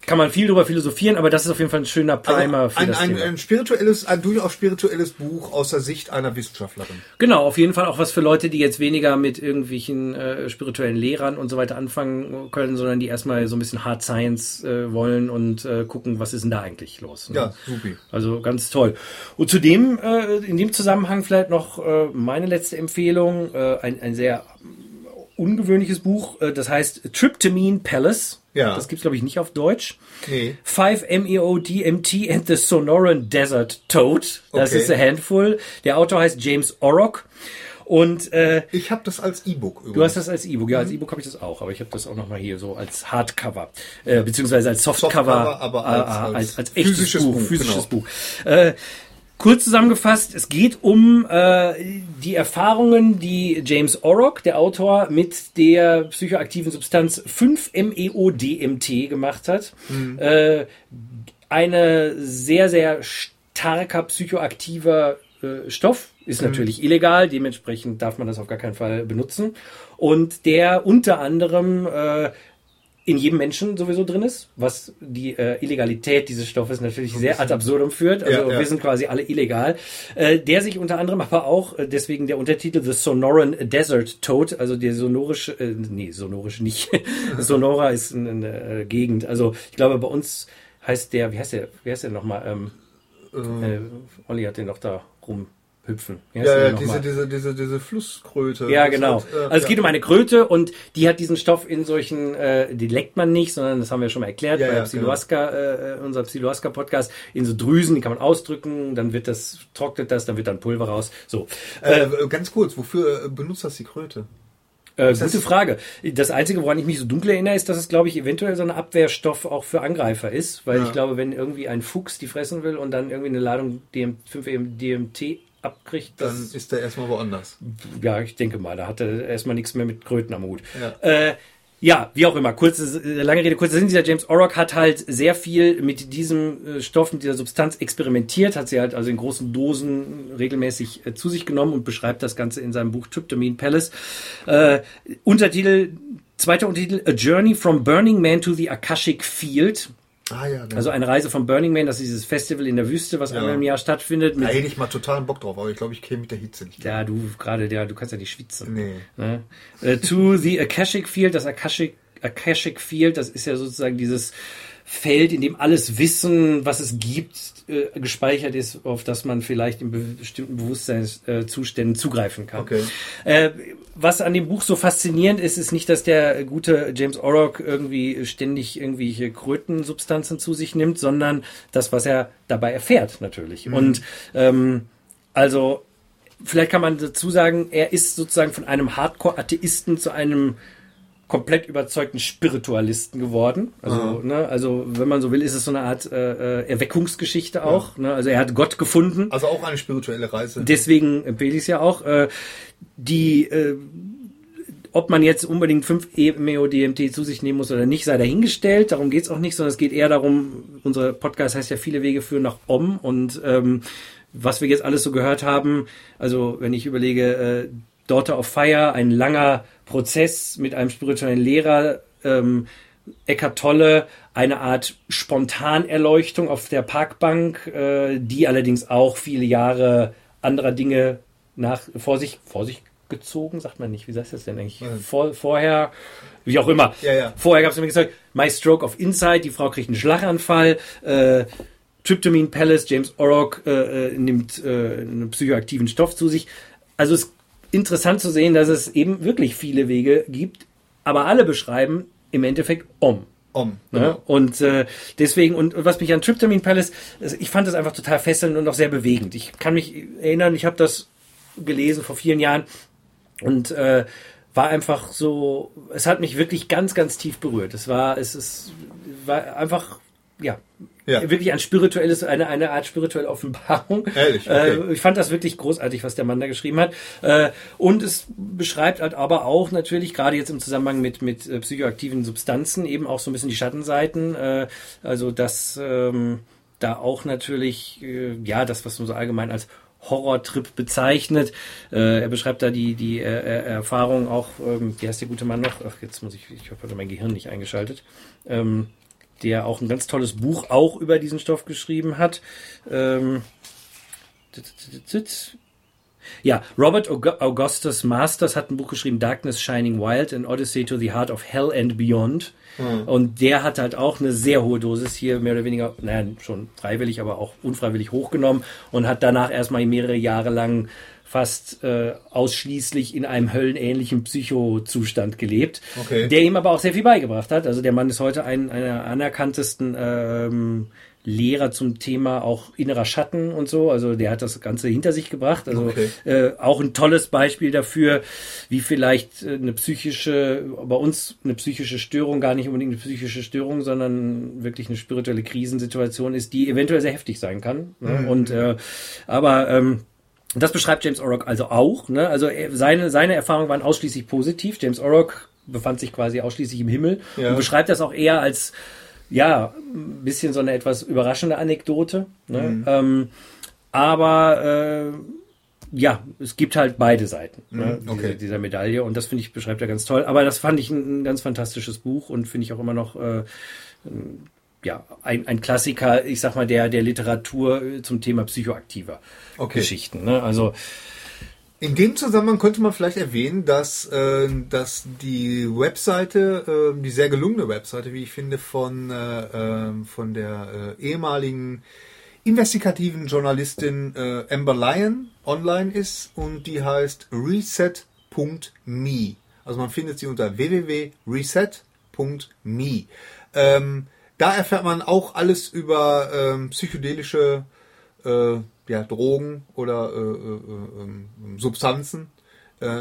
S2: kann man viel drüber philosophieren, aber das ist auf jeden Fall ein schöner also Primer
S1: also ein, für das ein, Thema. ein spirituelles, ein durchaus spirituelles Buch aus der Sicht einer Wissenschaftlerin.
S2: Genau, auf jeden Fall auch was für Leute, die jetzt weniger mit irgendwelchen äh, spirituellen Lehrern und so weiter anfangen können, sondern die erstmal so ein bisschen Hard Science äh, wollen und äh, gucken, was ist denn da eigentlich los.
S1: Ne? Ja, super.
S2: Also ganz toll. Und zudem äh, in dem Zusammenhang vielleicht noch äh, meine letzte Empfehlung, äh, ein, ein sehr ungewöhnliches Buch, äh, das heißt Tryptamine Palace. Ja. Das gibt's glaube ich nicht auf Deutsch. Nee. 5-MeO-DMT and the Sonoran Desert Toad. Das okay. ist a handful. Der Autor heißt James Orrock. Und äh,
S1: ich habe das als E-Book.
S2: Du hast das als E-Book, ja, als mhm. E-Book habe ich das auch, aber ich habe das auch noch mal hier so als Hardcover, äh, beziehungsweise als Softcover, Softcover aber als, äh, als, als, als physisches Buch, Buch physisches genau. Buch. Äh, Kurz zusammengefasst, es geht um äh, die Erfahrungen, die James Orrock, der Autor, mit der psychoaktiven Substanz 5-MeO-DMT gemacht hat. Mhm. Äh, eine sehr, sehr starker psychoaktiver äh, Stoff, ist mhm. natürlich illegal, dementsprechend darf man das auf gar keinen Fall benutzen. Und der unter anderem äh, in jedem Menschen sowieso drin ist, was die äh, Illegalität dieses Stoffes natürlich sehr ad absurdum führt. Also ja, ja. wir sind quasi alle illegal. Äh, der sich unter anderem aber auch, äh, deswegen der Untertitel The Sonoran Desert Toad, also der sonorische, äh, nee, sonorisch nicht. Sonora ist eine, eine äh, Gegend. Also ich glaube, bei uns heißt der, wie heißt der, wie heißt der nochmal? Ähm, ähm. Äh, Olli hat den doch da rum hüpfen.
S1: Ja, ja, diese, diese, diese, diese Flusskröte.
S2: Ja, genau. Halt, äh, also es ja. geht um eine Kröte und die hat diesen Stoff in solchen, äh, die leckt man nicht, sondern das haben wir schon mal erklärt ja, bei ja, Psiloaska, genau. äh, unser Psiloaska-Podcast, in so Drüsen, die kann man ausdrücken, dann wird das, trocknet das, dann wird dann Pulver raus. So.
S1: Äh, äh, ganz kurz, wofür äh, benutzt das die Kröte?
S2: Äh, gute Frage. Das Einzige, woran ich mich so dunkel erinnere, ist, dass es, glaube ich, eventuell so ein Abwehrstoff auch für Angreifer ist. Weil ja. ich glaube, wenn irgendwie ein Fuchs die fressen will und dann irgendwie eine Ladung DM, 5 DMT abkriegt,
S1: dann ist er erstmal woanders.
S2: Ja, ich denke mal, da hat er erstmal nichts mehr mit Kröten am Hut. Ja. Äh, ja, wie auch immer, kurze, lange Rede, kurzer Sinn, dieser James Orrock hat halt sehr viel mit diesem äh, Stoff, mit dieser Substanz experimentiert, hat sie halt also in großen Dosen regelmäßig äh, zu sich genommen und beschreibt das Ganze in seinem Buch Tryptamine Palace. Äh, Untertitel, zweiter Untertitel, A Journey from Burning Man to the Akashic Field. Ah, ja, genau. Also eine Reise von Burning Man, das ist dieses Festival in der Wüste, was ja. einmal im Jahr stattfindet.
S1: Da hätte ich mal totalen Bock drauf, aber ich glaube, ich käme mit der Hitze nicht.
S2: Ja, du gerade, ja, du kannst ja nicht schwitzen. Nee. Ne? Uh, to the Akashic Field, das Akashic, Akashic Field, das ist ja sozusagen dieses Feld, in dem alles Wissen, was es gibt, äh, gespeichert ist, auf das man vielleicht in bestimmten Bewusstseinszuständen äh, zugreifen kann. Okay. Äh, was an dem Buch so faszinierend ist, ist nicht, dass der gute James Orrock irgendwie ständig irgendwelche Krötensubstanzen zu sich nimmt, sondern das, was er dabei erfährt, natürlich. Mhm. Und ähm, also vielleicht kann man dazu sagen, er ist sozusagen von einem Hardcore-Atheisten zu einem komplett überzeugten Spiritualisten geworden. Also, ne, also wenn man so will, ist es so eine Art äh, äh, Erweckungsgeschichte auch. Ja. Ne? Also er hat Gott gefunden.
S1: Also auch eine spirituelle Reise.
S2: Deswegen empfehle ich es ja auch. Äh, die äh, ob man jetzt unbedingt 5 MEO-DMT zu sich nehmen muss oder nicht, sei dahingestellt. Darum geht's auch nicht, sondern es geht eher darum, unser Podcast heißt ja viele Wege führen nach Om und ähm, was wir jetzt alles so gehört haben, also wenn ich überlege, äh, Daughter of Fire, ein langer Prozess mit einem spirituellen Lehrer, ähm, Eckart Tolle, eine Art Spontanerleuchtung auf der Parkbank, äh, die allerdings auch viele Jahre anderer Dinge nach vor sich, vor sich gezogen, sagt man nicht. Wie heißt das denn eigentlich? Vor, vorher, wie auch immer.
S1: Ja, ja.
S2: Vorher gab es nämlich gesagt, My Stroke of Insight, die Frau kriegt einen Schlaganfall, äh, Tryptamine Palace, James Orrock äh, äh, nimmt äh, einen psychoaktiven Stoff zu sich. Also es interessant zu sehen, dass es eben wirklich viele Wege gibt, aber alle beschreiben im Endeffekt Om.
S1: Om.
S2: Ne?
S1: Genau.
S2: Und äh, deswegen, und, und was mich an Tryptamine Palace, also ich fand das einfach total fesselnd und auch sehr bewegend. Ich kann mich erinnern, ich habe das gelesen vor vielen Jahren und äh, war einfach so, es hat mich wirklich ganz, ganz tief berührt. Es war, es ist, war einfach, ja,
S1: Ja.
S2: wirklich ein spirituelles, eine, eine Art spirituelle Offenbarung.
S1: Ehrlich, okay.
S2: Äh, ich fand das wirklich großartig, was der Mann da geschrieben hat. Äh, und es beschreibt halt aber auch natürlich, gerade jetzt im Zusammenhang mit, mit äh, psychoaktiven Substanzen, eben auch so ein bisschen die Schattenseiten. Also, dass ähm, da auch natürlich, ja, das, was man so allgemein als Horrortrip bezeichnet. Äh, er beschreibt da die, die äh, äh, Erfahrung auch, ähm, wie heißt der gute Mann noch? Ach, jetzt muss ich, ich habe heute mein Gehirn nicht eingeschaltet. Ähm, der auch ein ganz tolles Buch auch über diesen Stoff geschrieben hat. Ähm, ja, Robert Aug- Augustus Masters hat ein Buch geschrieben, Darkness Shining Wild, An Odyssey to the Heart of Hell and Beyond. Und der hat halt auch eine sehr hohe Dosis hier, mehr oder weniger, naja, schon freiwillig, aber auch unfreiwillig hochgenommen und hat danach erstmal mehrere Jahre lang fast äh, ausschließlich in einem höllenähnlichen Psychozustand gelebt,
S1: Okay.
S2: der ihm aber auch sehr viel beigebracht hat. Also der Mann ist heute ein einer anerkanntesten ähm, Lehrer zum Thema auch innerer Schatten und so. Also der hat das Ganze hinter sich gebracht. Also
S1: Okay.
S2: äh, auch ein tolles Beispiel dafür, wie vielleicht äh, eine psychische, bei uns eine psychische Störung, gar nicht unbedingt eine psychische Störung, sondern wirklich eine spirituelle Krisensituation ist, die eventuell sehr heftig sein kann. Ne? Und äh, aber ähm, das beschreibt James Orrock also auch. Ne? Also er, seine, seine Erfahrungen waren ausschließlich positiv. James Orrock befand sich quasi ausschließlich im Himmel
S1: Ja.
S2: und beschreibt das auch eher als ja, ein bisschen so eine etwas überraschende Anekdote. Ne? Ähm, aber äh, ja, es gibt halt beide Seiten ne,
S1: Mhm, okay.
S2: dieser, dieser Medaille und das finde ich, beschreibt er ganz toll. Aber das fand ich ein, ein ganz fantastisches Buch und finde ich auch immer noch äh, ein- ja, ein, ein Klassiker, ich sag mal, der, der Literatur äh, zum Thema psychoaktiver
S1: Okay.
S2: Geschichten. Ne? Also
S1: In dem Zusammenhang könnte man vielleicht erwähnen, dass, äh, dass die Webseite, äh, die sehr gelungene Webseite, wie ich finde, von, äh, äh, von der äh, ehemaligen investigativen Journalistin äh, Amber Lyon online ist und die heißt reset.me. Also man findet sie unter www.reset.me. Ähm, da erfährt man auch alles über ähm, psychedelische äh, ja, Drogen oder äh, äh, ähm, Substanzen, äh,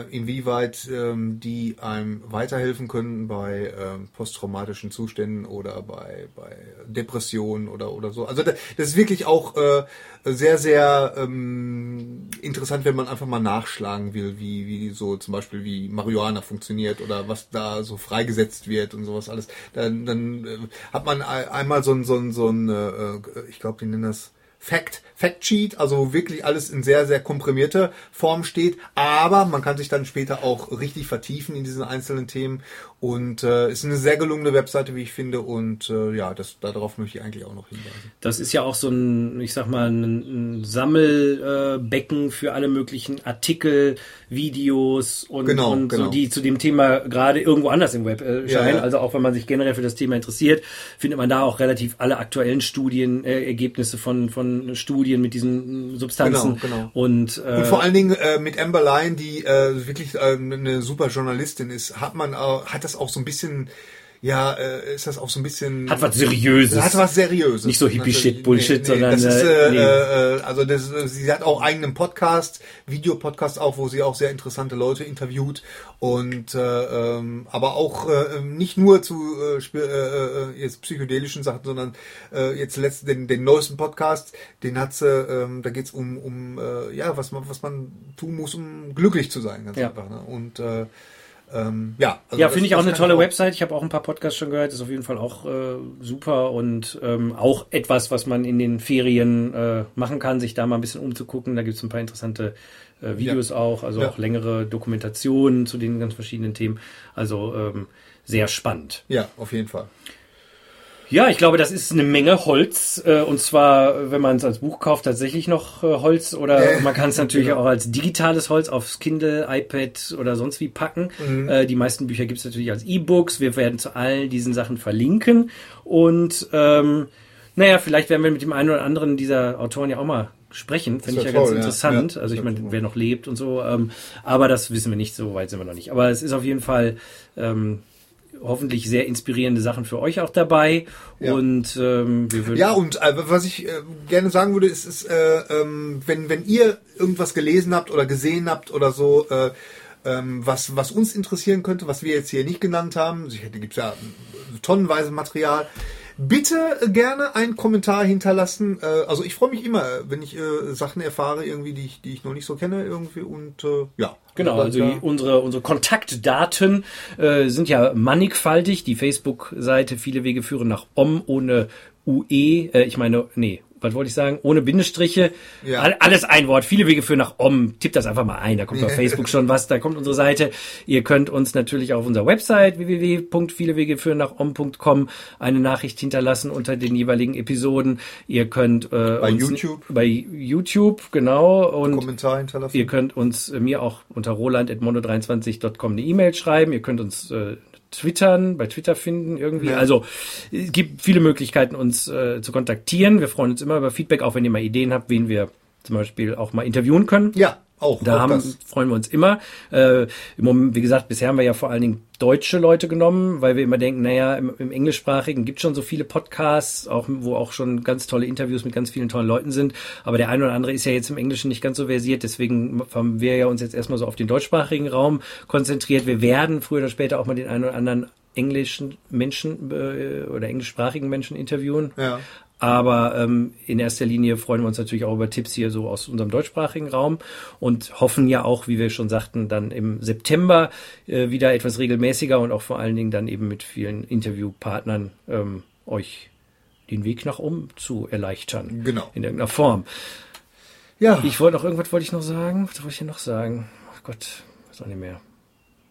S1: inwieweit ähm, die einem weiterhelfen können bei ähm, posttraumatischen Zuständen oder bei, bei Depressionen oder, oder so. Also das, ist wirklich auch äh, sehr, sehr ähm, interessant, wenn man einfach mal nachschlagen will, wie, wie so zum Beispiel wie Marihuana funktioniert oder was da so freigesetzt wird und sowas alles. Dann, dann äh, hat man ein- einmal so ein, so ein, so ein äh, ich glaube, die nennen das Fact, Fact Sheet, also wirklich alles in sehr, sehr komprimierter Form steht, aber man kann sich dann später auch richtig vertiefen in diesen einzelnen Themen und äh, ist eine sehr gelungene Webseite, wie ich finde und äh, ja, das, darauf möchte ich eigentlich auch noch hinweisen.
S2: Das ist ja auch so ein, ich sag mal, ein, ein Sammelbecken Becken für alle möglichen Artikel, Videos und,
S1: Genau,
S2: und
S1: genau.
S2: so, die zu dem Thema gerade irgendwo anders im Web äh,
S1: Ja,
S2: scheinen.
S1: ja.
S2: Also auch wenn man sich generell für das Thema interessiert, findet man da auch relativ alle aktuellen Studien, äh, Ergebnisse von, von Studien mit diesen Substanzen.
S1: Genau, genau.
S2: Und, äh,
S1: Und vor allen Dingen äh, mit Amber Lyon, die äh, wirklich äh, eine super Journalistin ist, hat man äh, hat das auch so ein bisschen ja, äh, ist das auch so ein bisschen
S2: hat was Seriöses.
S1: Hat was Seriöses.
S2: Nicht so Hippie-Shit,
S1: Natürlich-
S2: Bullshit, sondern,
S1: Das ist,
S2: äh,
S1: äh,
S2: nee.
S1: äh, also das, äh, sie hat auch eigenen Podcast, Videopodcast auch, wo sie auch sehr interessante Leute interviewt und äh, ähm, aber auch äh, nicht nur zu äh, äh, äh, jetzt psychedelischen Sachen, sondern äh, jetzt letzt, den, den neuesten Podcast, den hat sie, ähm, da geht's um um äh, ja was man was man tun muss, um glücklich zu sein, ganz
S2: Ja.
S1: einfach. Ne? Und äh, ähm, ja, also
S2: ja, finde ich auch eine tolle Website. Ich habe auch ein paar Podcasts schon gehört. Ist auf jeden Fall auch äh, super und ähm, auch etwas, was man in den Ferien äh, machen kann, sich da mal ein bisschen umzugucken. Da gibt es ein paar interessante äh, Videos auch, also
S1: Ja.
S2: auch längere Dokumentationen zu den ganz verschiedenen Themen. Also ähm, sehr spannend.
S1: Ja, auf jeden Fall.
S2: Ja, ich glaube, das ist eine Menge Holz. Äh, und zwar, wenn man es als Buch kauft, tatsächlich noch äh, Holz. Oder man kann es natürlich genau. auch als digitales Holz aufs Kindle, iPad oder sonst wie packen. Mhm. Äh, die meisten Bücher gibt es natürlich als E-Books. Wir werden zu all diesen Sachen verlinken. Und ähm, naja, vielleicht werden wir mit dem einen oder anderen dieser Autoren ja auch mal sprechen. Finde ich ja toll, ganz interessant. Ja. also ich meine, wer noch lebt und so. Ähm, aber das wissen wir nicht, so weit sind wir noch nicht. Aber es ist auf jeden Fall ähm, hoffentlich sehr inspirierende Sachen für euch auch dabei. Ja. Und ähm, wir würden
S1: ja und äh, was ich äh, gerne sagen würde, ist, ist äh, ähm, wenn wenn ihr irgendwas gelesen habt oder gesehen habt oder so. Äh, ähm, was, was uns interessieren könnte, was wir jetzt hier nicht genannt haben, sicher gibt es ja tonnenweise Material, bitte gerne einen Kommentar hinterlassen. Äh, also ich freue mich immer, wenn ich äh, Sachen erfahre, irgendwie, die ich, die ich noch nicht so kenne, irgendwie und äh, ja.
S2: Genau, also die, unsere, unsere Kontaktdaten äh, sind ja mannigfaltig. Die Facebook-Seite Viele Wege führen nach Om ohne UE, äh, ich meine, nee, was wollte ich sagen, ohne Bindestriche, ja. alles ein Wort, viele Wege führen nach Om, tippt das einfach mal ein, da kommt auf Facebook schon was, da kommt unsere Seite. Ihr könnt uns natürlich auf unserer Website www.vielewegeführen nach om.com eine Nachricht hinterlassen unter den jeweiligen Episoden. Ihr könnt äh,
S1: bei YouTube
S2: bei YouTube genau und
S1: Kommentar hinterlassen.
S2: Ihr könnt uns äh, mir auch unter roland@mono23.com eine E-Mail schreiben. Ihr könnt uns äh, twittern, bei Twitter finden irgendwie. Ja. Also es gibt viele Möglichkeiten, uns äh, zu kontaktieren. Wir freuen uns immer über Feedback, auch wenn ihr mal Ideen habt, wen wir zum Beispiel auch mal interviewen können.
S1: Ja, auch.
S2: Da
S1: auch
S2: haben, freuen wir uns immer. Äh, im Moment, wie gesagt, bisher haben wir ja vor allen Dingen deutsche Leute genommen, weil wir immer denken, naja, im, im englischsprachigen gibt schon so viele Podcasts, auch, wo auch schon ganz tolle Interviews mit ganz vielen tollen Leuten sind. Aber der eine oder andere ist ja jetzt im Englischen nicht ganz so versiert, deswegen haben wir ja uns jetzt erstmal so auf den deutschsprachigen Raum konzentriert. Wir werden früher oder später auch mal den einen oder anderen englischen Menschen äh, oder englischsprachigen Menschen interviewen. Ja. Aber ähm, in erster Linie freuen wir uns natürlich auch über Tipps hier so aus unserem deutschsprachigen Raum und hoffen ja auch, wie wir schon sagten, dann im September äh, wieder etwas regelmäßiger und auch vor allen Dingen dann eben mit vielen Interviewpartnern ähm, euch den Weg nach um zu erleichtern.
S1: Genau.
S2: In irgendeiner Form. Ja. Ich wollte noch irgendwas wollte ich noch sagen. Was wollte ich hier noch sagen? Ach Gott, weiß auch nicht mehr.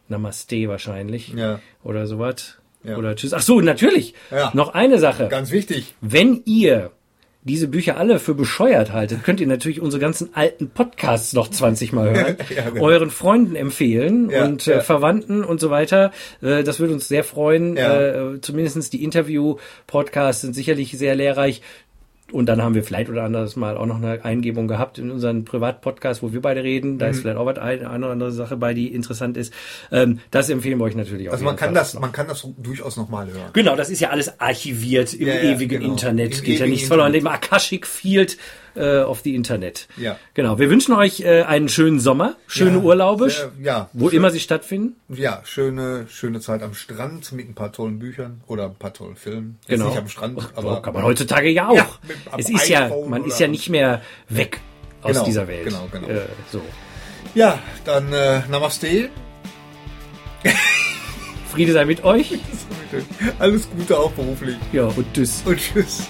S2: Namaste wahrscheinlich. Ja. Oder sowas. Ja. Oder tschüss. Ach so, natürlich. Ja. Noch eine Sache.
S1: Ganz wichtig.
S2: Wenn ihr diese Bücher alle für bescheuert haltet, könnt ihr natürlich unsere ganzen alten Podcasts noch 20 Mal hören, ja, genau. euren Freunden empfehlen ja, und äh, Verwandten und so weiter. Äh, das würde uns sehr freuen. Äh, zumindestens die Interview-Podcasts sind sicherlich sehr lehrreich. Und dann haben wir vielleicht oder anderes Mal auch noch eine Eingebung gehabt in unseren Privatpodcast, wo wir beide reden. Da mhm. ist vielleicht auch was eine, eine oder andere Sache bei, die interessant ist. Ähm, das empfehlen wir euch natürlich auch.
S1: Also man kann das, noch. man kann das durchaus nochmal hören.
S2: Genau, das ist ja alles archiviert im ja, ja, ewigen genau. Internet. Im Geht ja nichts verloren. Dem Akashic Field äh, auf die Internet.
S1: Ja.
S2: Genau. Wir wünschen euch äh, einen schönen Sommer, schöne ja, Urlaube, sehr,
S1: ja,
S2: wo schön, immer sie stattfinden.
S1: Ja, schöne, schöne Zeit am Strand mit ein paar tollen Büchern oder ein paar tollen Filmen.
S2: Jetzt genau.
S1: nicht am Strand,
S2: aber kann man heutzutage ja auch. Ja, mit, es ist ja, man ist ja nicht mehr weg aus
S1: genau,
S2: dieser Welt.
S1: Genau, genau.
S2: Äh, so.
S1: Ja, dann äh, Namaste.
S2: Friede sei mit euch.
S1: Alles Gute auch beruflich.
S2: Ja, und tschüss.
S1: Und tschüss.